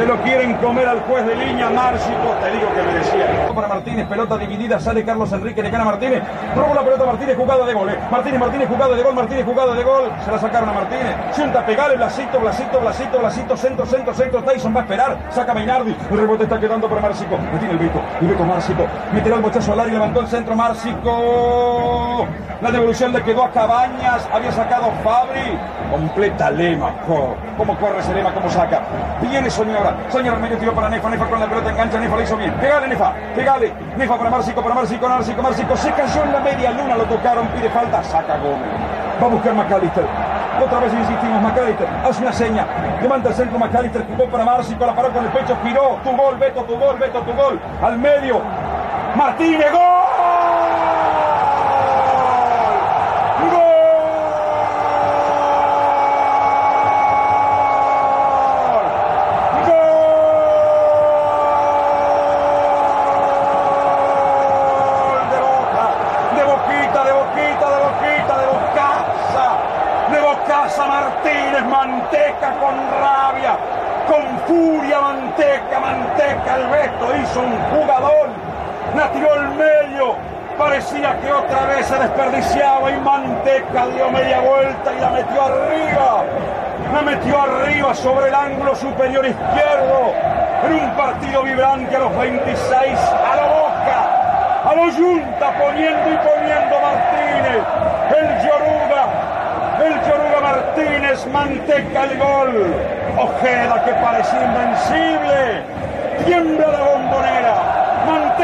Se lo quieren comer al juez de línea, Márcico, te digo que merecía. Para Martínez, pelota dividida, sale Carlos Enrique, le gana Martínez, roba la pelota Martínez, jugada de gol. eh. Martínez, Martínez, jugada de gol, Martínez, jugada de gol. Se la sacaron a Martínez. Junta, pegale, Blasito, Blasito, Blasito, Blasito, centro, centro, centro. Tyson va a esperar, saca Mainardi. El rebote está quedando para Márcico. Me tiene el Vito, el Vito Márcico. Meterá el bochazo al área levantó el centro Márcico. La devolución le quedó a Cabañas, había sacado Fabri. Completa Lema. ¿Cómo corre ese Lema? ¿Cómo saca? Viene Soñora. Soñora medio tiro para Nefa. Nefa con la pelota engancha. Nefa lo hizo bien. Pegale, Nefa. Pegale. Nefa para Márcico, para Márcico, Márcico, Márcico. Se cayó en la media luna. Lo tocaron. Pide falta. Saca Gómez. Va a buscar McAllister. Otra vez insistimos. McAllister hace una seña. Levanta el centro. McAllister jugó para Márcico. La paró con el pecho. Giró. Tu gol, Beto, tu gol, Beto, tu gol. Al medio. Martínez. ¡Gol de Boca! De Boquita, de Boquita, de Boquita, de Bocaza. De Bocaza Martínez, Manteca con rabia, con furia Manteca, Manteca el Beto hizo un jugador. La tiró al medio, Parecía que otra vez se desperdiciaba y Manteca dio media vuelta y la metió arriba. La metió arriba sobre el ángulo superior izquierdo. En un partido vibrante a los 26, a la boca, a los Junta poniendo y poniendo Martínez. El Yoruga, el Yoruga Martínez, Manteca el gol. Ojeda que parecía invencible. Tiembla la bombonera.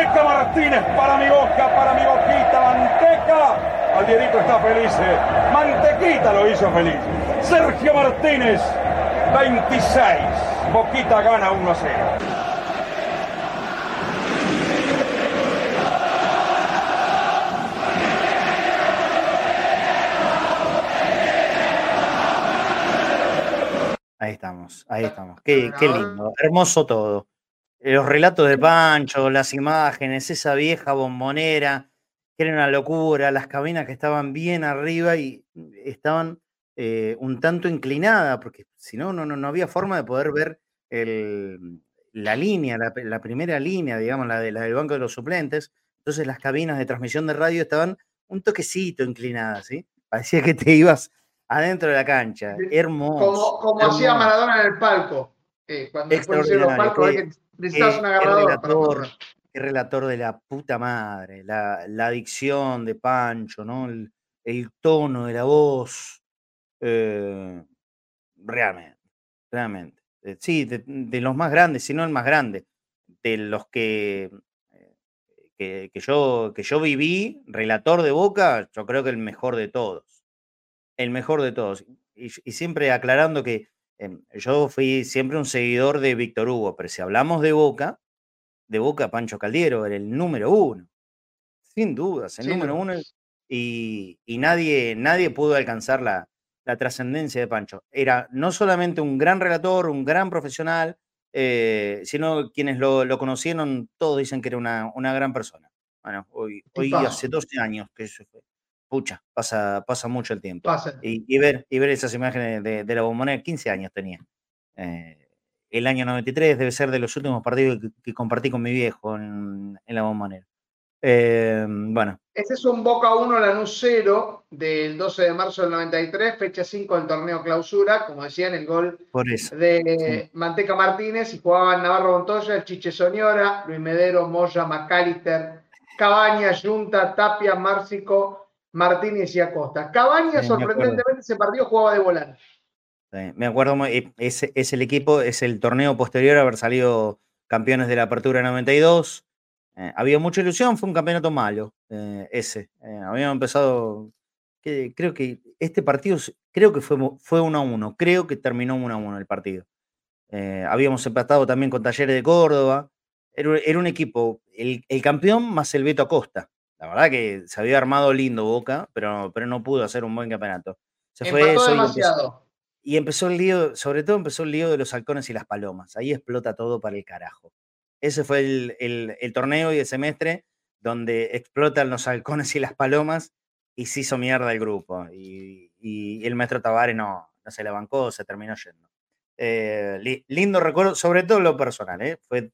Manteca Martínez para mi boca, para mi boquita, Manteca. Aldierito está feliz. eh. Mantequita lo hizo feliz. Sergio Martínez, 26. Boquita gana 1 a 0. Ahí estamos, ahí estamos. Qué, qué lindo, hermoso todo. Los relatos de Pancho, las imágenes, esa vieja bombonera, que era una locura, las cabinas que estaban bien arriba y estaban eh, un tanto inclinadas, porque si no, no, no no había forma de poder ver el- la línea, la, la primera línea, digamos, la, de, la del banco de los suplentes. Entonces las cabinas de transmisión de radio estaban un toquecito inclinadas, ¿sí? Parecía que te ibas adentro de la cancha. Hermoso. Como, como hacía. Maradona en el palco. eh, cuando los palcos, que un agarrador para relator, qué relator de la puta madre, la, la dicción de Pancho, ¿no? El, el tono de la voz. eh, realmente, realmente. Eh, sí, de, de los más grandes, si no el más grande. De los que, eh, que, que yo, que yo viví, relator de Boca, yo creo que el mejor de todos. El mejor de todos. Y, y siempre aclarando que yo fui siempre un seguidor de Víctor Hugo, pero si hablamos de Boca, de Boca Pancho Caldiero era el número uno, sin dudas, el número uno. Y, y nadie, nadie pudo alcanzar la, la trascendencia de Pancho. Era no solamente un gran relator, un gran profesional, eh, sino quienes lo, lo conocieron, todos dicen que era una, una gran persona. Bueno, hoy, hoy hace 12 años que eso fue. Pucha, pasa, pasa mucho el tiempo. Y, y ver, y ver esas imágenes de, de la bombonera, 15 años tenía. Eh, el año 93 debe ser de los últimos partidos que, que compartí con mi viejo en, en la bombonera. Eh, bueno, Este es un Boca 1 Lanús 0 del 12 de marzo del 93, fecha 5 del torneo clausura. Como decían, el gol por eso. de Manteca Martínez y jugaban Navarro Montoya, Chiche Soñora, Luis Medero, Moya, McAllister, Cabañas, Junta, Tapia, Márcico, Martínez y Acosta. Sí, acuerdo. sorprendentemente, ese partido jugaba de volante. Sí, me acuerdo, es, es el equipo, es el torneo posterior a haber salido campeones de la Apertura 92. Eh, había mucha ilusión, fue un campeonato malo, eh, ese. Eh, habíamos empezado, creo que este partido, creo que fue, fue 1 a 1, creo que terminó 1 a 1 el partido. Habíamos empatado también con Talleres de Córdoba. Era, un- era un equipo, el, el campeón más el Beto Acosta. La verdad que se había armado lindo Boca, pero, pero no pudo hacer un buen campeonato. Se fue eso y empezó- demasiado. y empezó el lío, sobre todo empezó el lío de los halcones y las palomas. Ahí explota todo para el carajo. Ese fue el, el- el torneo y el semestre donde explotan los halcones y las palomas y se hizo mierda el grupo. Y, y el maestro Tavares no, no se la bancó, se terminó yendo. Eh, li- lindo recuerdo, sobre todo lo personal. ¿eh? Fue,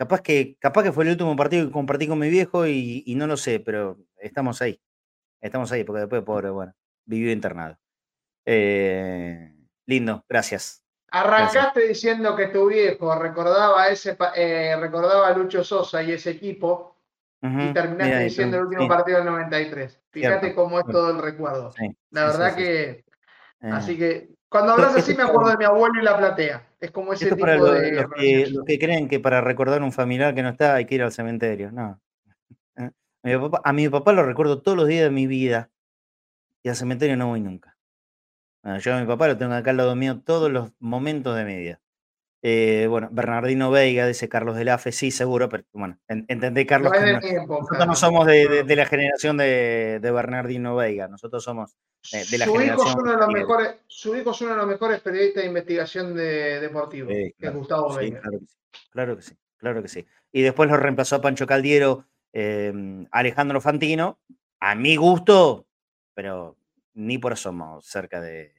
capaz, que, capaz que fue el último partido que compartí con mi viejo y, y no lo sé, pero estamos ahí. Estamos ahí, porque después, pobre, bueno, vivió internado. Eh, lindo, gracias. Arrancaste diciendo que tu viejo recordaba ese eh, recordaba a Lucho Sosa y ese equipo y terminaste mira, diciendo el último sí, partido del 93. Fíjate Cierto, cómo es todo el recuerdo. sí, La verdad sí. que, Eh, así que cuando hablas así me acuerdo de mi abuelo y la platea. Es como ese esto es tipo para lo- de los, que, relación. los que creen que para recordar un familiar que no está hay que ir al cementerio. No. Eh, A mi papá, a mi papá lo recuerdo todos los días de mi vida y al cementerio no voy nunca. Bueno, yo a mi papá lo tengo acá al lado mío todos los momentos de mi vida. Eh, bueno, Bernardino Veiga, dice Carlos del AFE, sí, seguro, pero bueno, en- entendé, Carlos, No que nosotros no somos de, de- de la generación de, de Bernardino Veiga, nosotros somos de, la su, hijo es generación. uno de los mejores, su hijo es uno de los mejores periodistas de investigación de, deportivo, Sí, que es Gustavo sí, Veiga. claro que sí, claro que sí, claro que sí. Y después lo reemplazó a Pancho Caldiero, eh, Alejandro Fantino, a mi gusto, pero ni por asomo cerca de,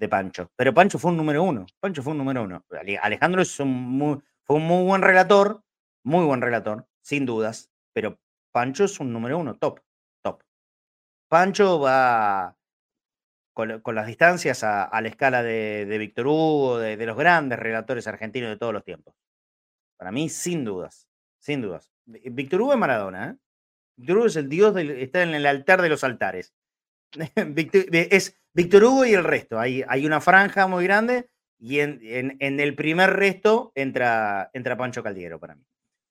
de Pancho. Pero Pancho fue un número uno, Pancho fue un número uno. Ale- Alejandro es un muy, fue un muy buen relator, muy buen relator, sin dudas, pero Pancho es un número uno, top, top. Pancho va con, las distancias a, la escala de, Víctor Hugo, de, los grandes relatores argentinos de todos los tiempos. Para mí, sin dudas, sin dudas. Víctor Hugo es Maradona, ¿eh? Víctor Hugo es el dios, está en el altar de los altares. [LAUGHS] es Víctor Hugo y el resto. Hay, hay una franja muy grande y en, el primer resto entra, entra Pancho Caldiero para mí.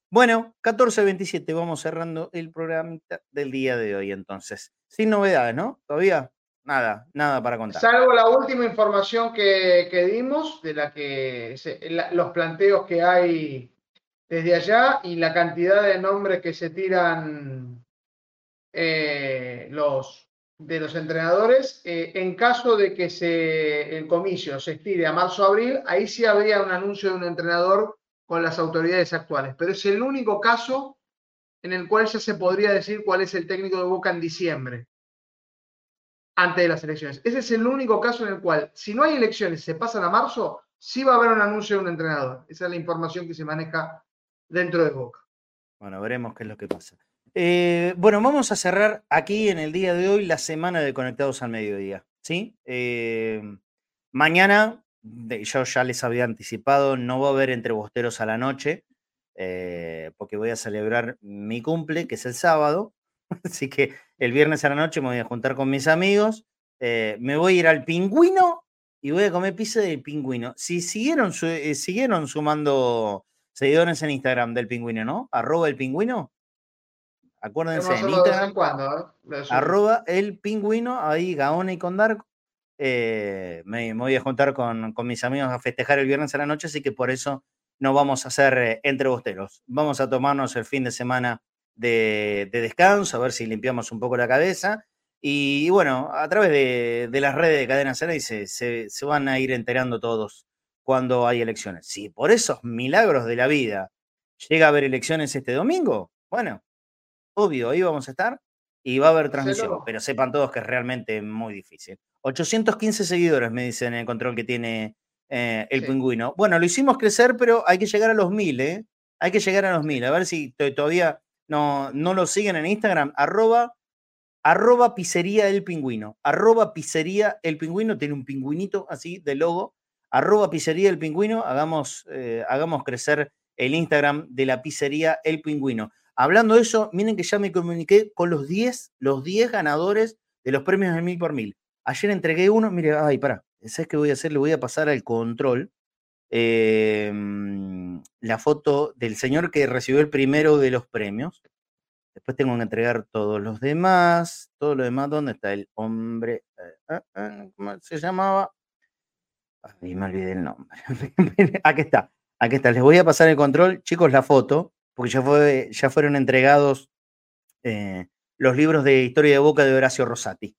Bueno, 14.27, vamos cerrando el programa del día de hoy entonces. Sin novedades, ¿no? Todavía nada, nada para contar. Salvo la última información que, dimos, de la que los planteos que hay desde allá y la cantidad de nombres que se tiran eh, los, de los entrenadores, eh, en caso de que se, el comicio se estire a marzo-abril, ahí sí habría un anuncio de un entrenador con las autoridades actuales. Pero es el único caso en el cual ya se podría decir cuál es el técnico de Boca en diciembre, antes de las elecciones. Ese es el único caso en el cual, si no hay elecciones, se pasan a marzo, sí va a haber un anuncio de un entrenador. Esa es la información que se maneja dentro de Boca. Bueno, veremos qué es lo que pasa. Eh, bueno, vamos a cerrar aquí en el día de hoy la semana de Conectados al Mediodía. ¿sí? Eh, mañana, yo ya les había anticipado, no va a haber entrebosteros a la noche, eh, porque voy a celebrar mi cumple, que es el sábado. [LAUGHS] Así que el viernes a la noche me voy a juntar con mis amigos. me voy a ir al pingüino y voy a comer pizza del pingüino. Si siguieron, siguieron sumando seguidores en Instagram del pingüino, ¿no? Arroba el pingüino. Acuérdense, en Instagram, ¿eh? arroba el pingüino, ahí Gaona y Condarco. Eh, me, voy a juntar con, mis amigos a festejar el viernes a la noche, así que por eso no vamos a hacer eh, entrebosteros. Vamos a tomarnos el fin de semana de, descanso, a ver si limpiamos un poco la cabeza. Y, bueno, a través de, las redes de Cadena Cera se, se, se van a ir enterando todos cuando hay elecciones. Si por esos milagros de la vida llega a haber elecciones este domingo, bueno, obvio, ahí vamos a estar y va a haber transmisión, pero sepan todos que es realmente muy difícil. 815 seguidores me dicen en el control que tiene eh, el pingüino. Bueno, lo hicimos crecer, pero hay que llegar a los mil, ¿eh? Hay que llegar a los mil. A ver si todavía no, no lo siguen en Instagram. Arroba, arroba pizzería el pingüino. Arroba pizzería el pingüino. Tiene un pingüinito así de logo. Arroba pizzería el pingüino. Hagamos, eh, hagamos crecer el Instagram de la pizzería el pingüino. Hablando de eso, miren que ya me comuniqué con los 10, los 10 ganadores de los premios de mil por mil. Ayer entregué uno, mire, ay, pará, ¿sabes qué voy a hacer? Le voy a pasar al control em, la foto del señor que recibió el primero de los premios. Después tengo que entregar todos los demás, todo lo demás, ¿dónde está el hombre? Eh, ah, ah, ¿Cómo se llamaba? Ay, me olvidé el nombre. [LAUGHS] aquí está, aquí está. Les voy a pasar el control, chicos, la foto porque ya, fue, ya fueron entregados eh, los libros de historia de Boca de Horacio Rosati.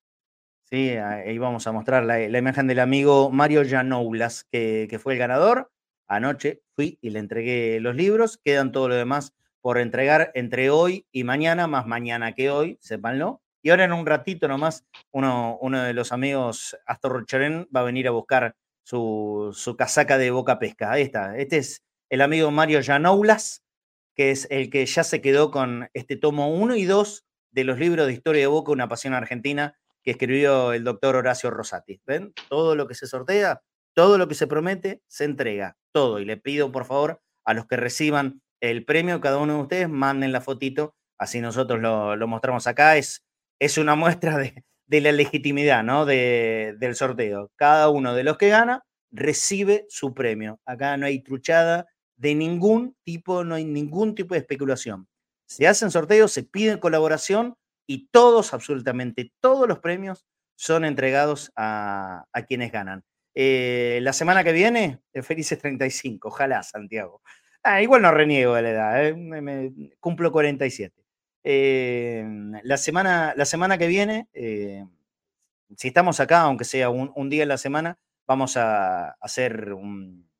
¿sí? Ahí vamos a mostrar la, imagen del amigo Mario Janoulas, que, fue el ganador. Anoche fui y le entregué los libros. Quedan todo lo demás por entregar entre hoy y mañana, más mañana que hoy, sépanlo. Y ahora en un ratito nomás, uno, uno de los amigos, Astor Rocheren, va a venir a buscar su, su casaca de Boca Pesca. Ahí está. Este es el amigo Mario Janoulas, que es el que ya se quedó con este tomo 1 y 2 de los libros de historia de Boca, una pasión argentina, que escribió el doctor Horacio Rosati. ¿Ven? Todo lo que se sortea, todo lo que se promete, se entrega, todo. Y le pido, por favor, a los que reciban el premio, cada uno de ustedes, manden la fotito, así nosotros lo, mostramos acá. Es, es una [LAUGHS] muestra de, la legitimidad ¿no? De, del sorteo. Cada uno de los que gana recibe su premio. Acá no hay truchada, de ningún tipo, no hay ningún tipo de especulación. Se hacen sorteos, se pide colaboración y todos, absolutamente todos los premios son entregados a, quienes ganan. Eh, la semana que viene, felices 35, ojalá, Santiago. Ah, igual no reniego de la edad, ¿eh? cumplo 47. Eh, la, semana, la semana que viene, si estamos acá, aunque sea un, un, día en la semana, vamos a hacer un,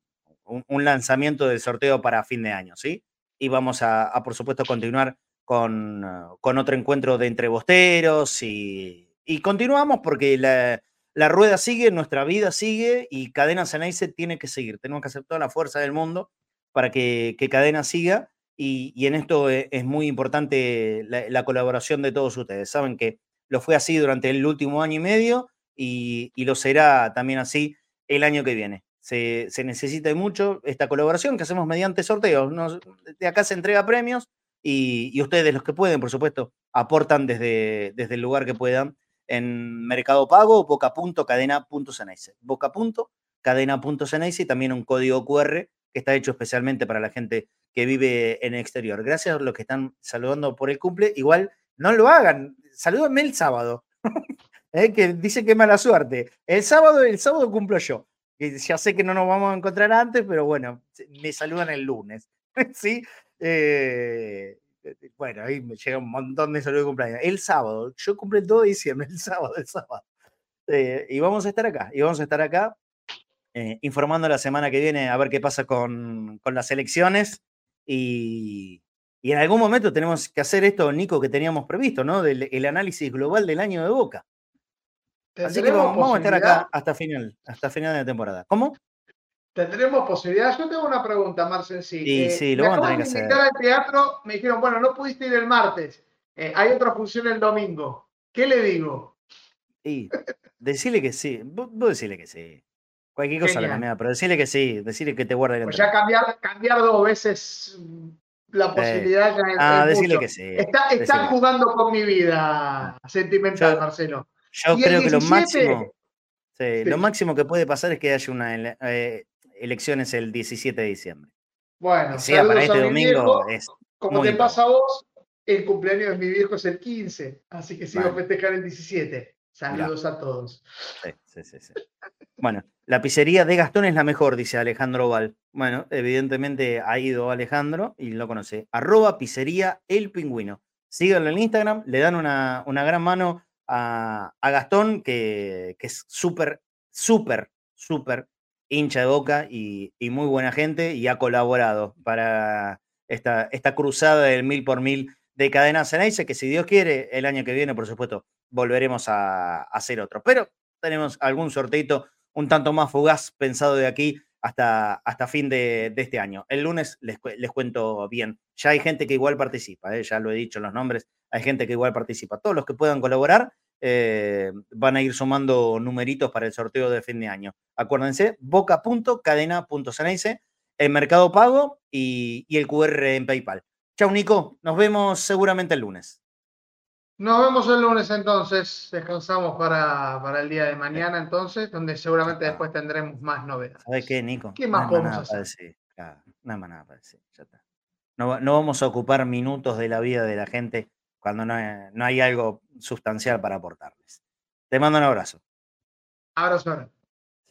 un, lanzamiento del sorteo para fin de año, ¿sí? Y vamos a, por supuesto, continuar con, con, otro encuentro de entrebosteros y, y continuamos porque la, la, rueda sigue, nuestra vida sigue y Cadena Ceneice tiene que seguir. Tenemos que hacer toda la fuerza del mundo para que, que Cadena siga y, en esto e, es, muy importante la, colaboración de todos ustedes. Saben que lo fue así durante el último año y medio y, lo será también así el año que viene. Se, necesita mucho esta colaboración que hacemos mediante sorteos. de acá se entrega premios y, ustedes, los que pueden, por supuesto, aportan desde, desde el lugar que puedan en Mercado Pago, boca.cadena.ceneice. Boca.cadena.ceneice y también un código QR que está hecho especialmente para la gente que vive en el exterior. Gracias a los que están saludando por el cumple. Igual no lo hagan. Salúdenme el sábado. [LAUGHS] ¿Eh? que dice que mala suerte. El sábado, el sábado cumplo yo. Ya sé que no nos vamos a encontrar antes, pero bueno, me saludan el lunes. [LAUGHS] ¿Sí? Eh, bueno, ahí me llega un montón de saludos de cumpleaños. El sábado, yo cumple el 2 de diciembre, el [LAUGHS] sábado, el sábado. Eh, y vamos a estar acá, y vamos a estar acá eh, informando la semana que viene a ver qué pasa con, con las elecciones. Y, y, en algún momento tenemos que hacer esto, Nico, que teníamos previsto, ¿no? Del el análisis global del año de Boca. Así que vamos, a estar acá hasta final, hasta final de la temporada. ¿Cómo? Tendremos posibilidad. Yo tengo una pregunta, Marcel. Sí, sí, sí lo vamos a tener que hacer. al teatro, me dijeron, bueno, no pudiste ir el martes. Eh, hay otra función el domingo. ¿Qué le digo? Y decirle que sí. Vos, decirle que sí. Cualquier cosa la la pero decirle que sí. Decirle que te guarde el pues ya cambiar, cambiar dos veces la posibilidad ya Ah, decirle que sí. están jugando con mi vida sentimental, Marcelo. Yo creo que lo máximo. Lo máximo que puede pasar es que haya una eh, elecciones el 17 de diciembre. Bueno, sea para este domingo es como te pasa a vos, el cumpleaños de mi viejo es el 15, así que sigo a festejar el 17. Saludos a todos. Sí, sí, sí, bueno, la pizzería de Gastón es la mejor, dice Alejandro Val. Bueno, evidentemente ha ido Alejandro y lo conoce. Arroba pizzería el pingüino. Síganlo en Instagram, le dan una, una gran mano a, Gastón, que, que es súper, súper, súper hincha de boca y, muy buena gente y ha colaborado para esta, esta cruzada del mil por mil de Cadena Ceneice, que si Dios quiere, el año que viene, por supuesto, volveremos a, hacer otro. Pero tenemos algún sorteito un tanto más fugaz pensado de aquí hasta, hasta fin de, este año. El lunes les, les, cuento bien. Ya hay gente que igual participa, ¿eh? ya lo he dicho los nombres, hay gente que igual participa. Todos los que puedan colaborar eh, van a ir sumando numeritos para el sorteo de fin de año. Acuérdense, boca.cadena.ceneice, el Mercado Pago y, el QR en PayPal. Chau, Nico. Nos vemos seguramente el lunes. Nos vemos el lunes entonces. Descansamos para, el día de mañana entonces, donde seguramente después tendremos más novedades. ¿Sabes qué, Nico? ¿Qué más podemos hacer? no hay más nada para decir. No, no vamos a ocupar minutos de la vida de la gente cuando no hay, algo sustancial para aportarles. Te mando un abrazo. Abrazo.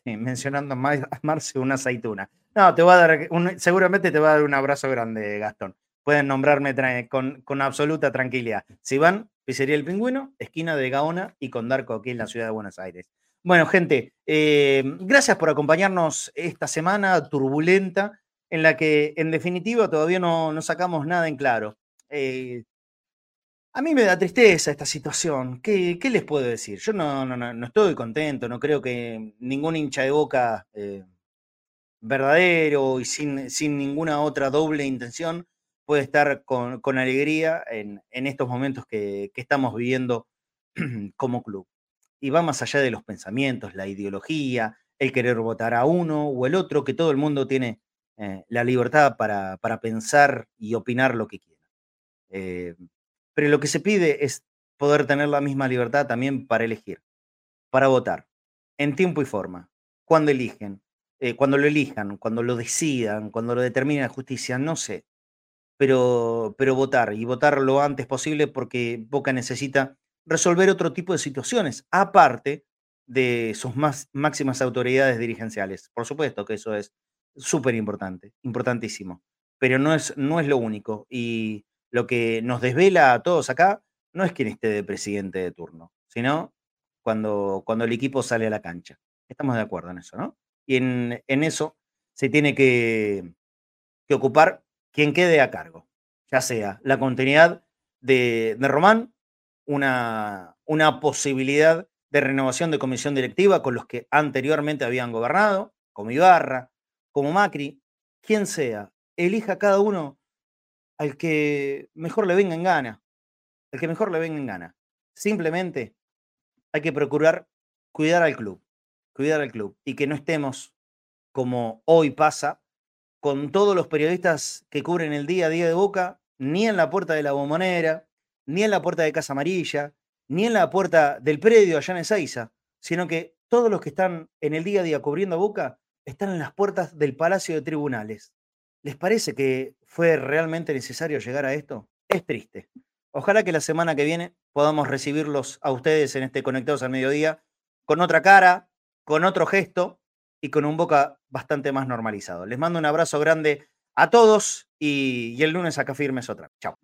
Sí, mencionando a [LAUGHS] Marce una aceituna. No, te voy a dar, seguramente te va a dar un abrazo grande, Gastón. Pueden nombrarme con, con, absoluta tranquilidad. Si van, Pizzería El Pingüino, esquina de Gaona y Condarco, aquí en la ciudad de Buenos Aires. Bueno, gente, eh, gracias por acompañarnos esta semana turbulenta, en la que en definitiva todavía no, no sacamos nada en claro. Eh, a mí me da tristeza esta situación. ¿Qué, les puedo decir? Yo no, no, no, estoy contento, no creo que ningún hincha de boca eh, verdadero y sin, sin, ninguna otra doble intención puede estar con, alegría en, estos momentos que, estamos viviendo [CLEARS THROAT] como club. Y va más allá de los pensamientos, la ideología, el querer votar a uno o el otro, que todo el mundo tiene eh, la libertad para, pensar y opinar lo que quiera. Eh, pero lo que se pide es poder tener la misma libertad también para elegir, para votar, en tiempo y forma, cuando eligen, eh, cuando lo elijan, cuando lo decidan, cuando lo determine la justicia, no sé. Pero, pero votar y votar lo antes posible porque Boca necesita resolver otro tipo de situaciones, aparte de sus más, máximas autoridades dirigenciales. Por supuesto que eso es súper importante, importantísimo, pero no es, no es lo único. Y lo que nos desvela a todos acá no es quien esté de presidente de turno, sino cuando, cuando el equipo sale a la cancha. Estamos de acuerdo en eso, ¿no? Y en, eso se tiene que, ocupar quien quede a cargo, ya sea la continuidad de, Román, una, una posibilidad de renovación de comisión directiva con los que anteriormente habían gobernado, como Ibarra, como Macri, quien sea, elija cada uno al que mejor le venga en gana, al que mejor le venga en gana. Simplemente hay que procurar cuidar al club, cuidar al club y que no estemos como hoy pasa con todos los periodistas que cubren el día a día de Boca, ni en la puerta de la bombonera, ni en la puerta de Casa Amarilla, ni en la puerta del predio allá en Ezeiza, sino que todos los que están en el día a día cubriendo Boca están en las puertas del Palacio de Tribunales. ¿Les parece que fue realmente necesario llegar a esto? Es triste. Ojalá que la semana que viene podamos recibirlos a ustedes en este Conectados al Mediodía con otra cara, con otro gesto y con un boca bastante más normalizado. Les mando un abrazo grande a todos y, el lunes acá firmes otra. Chao.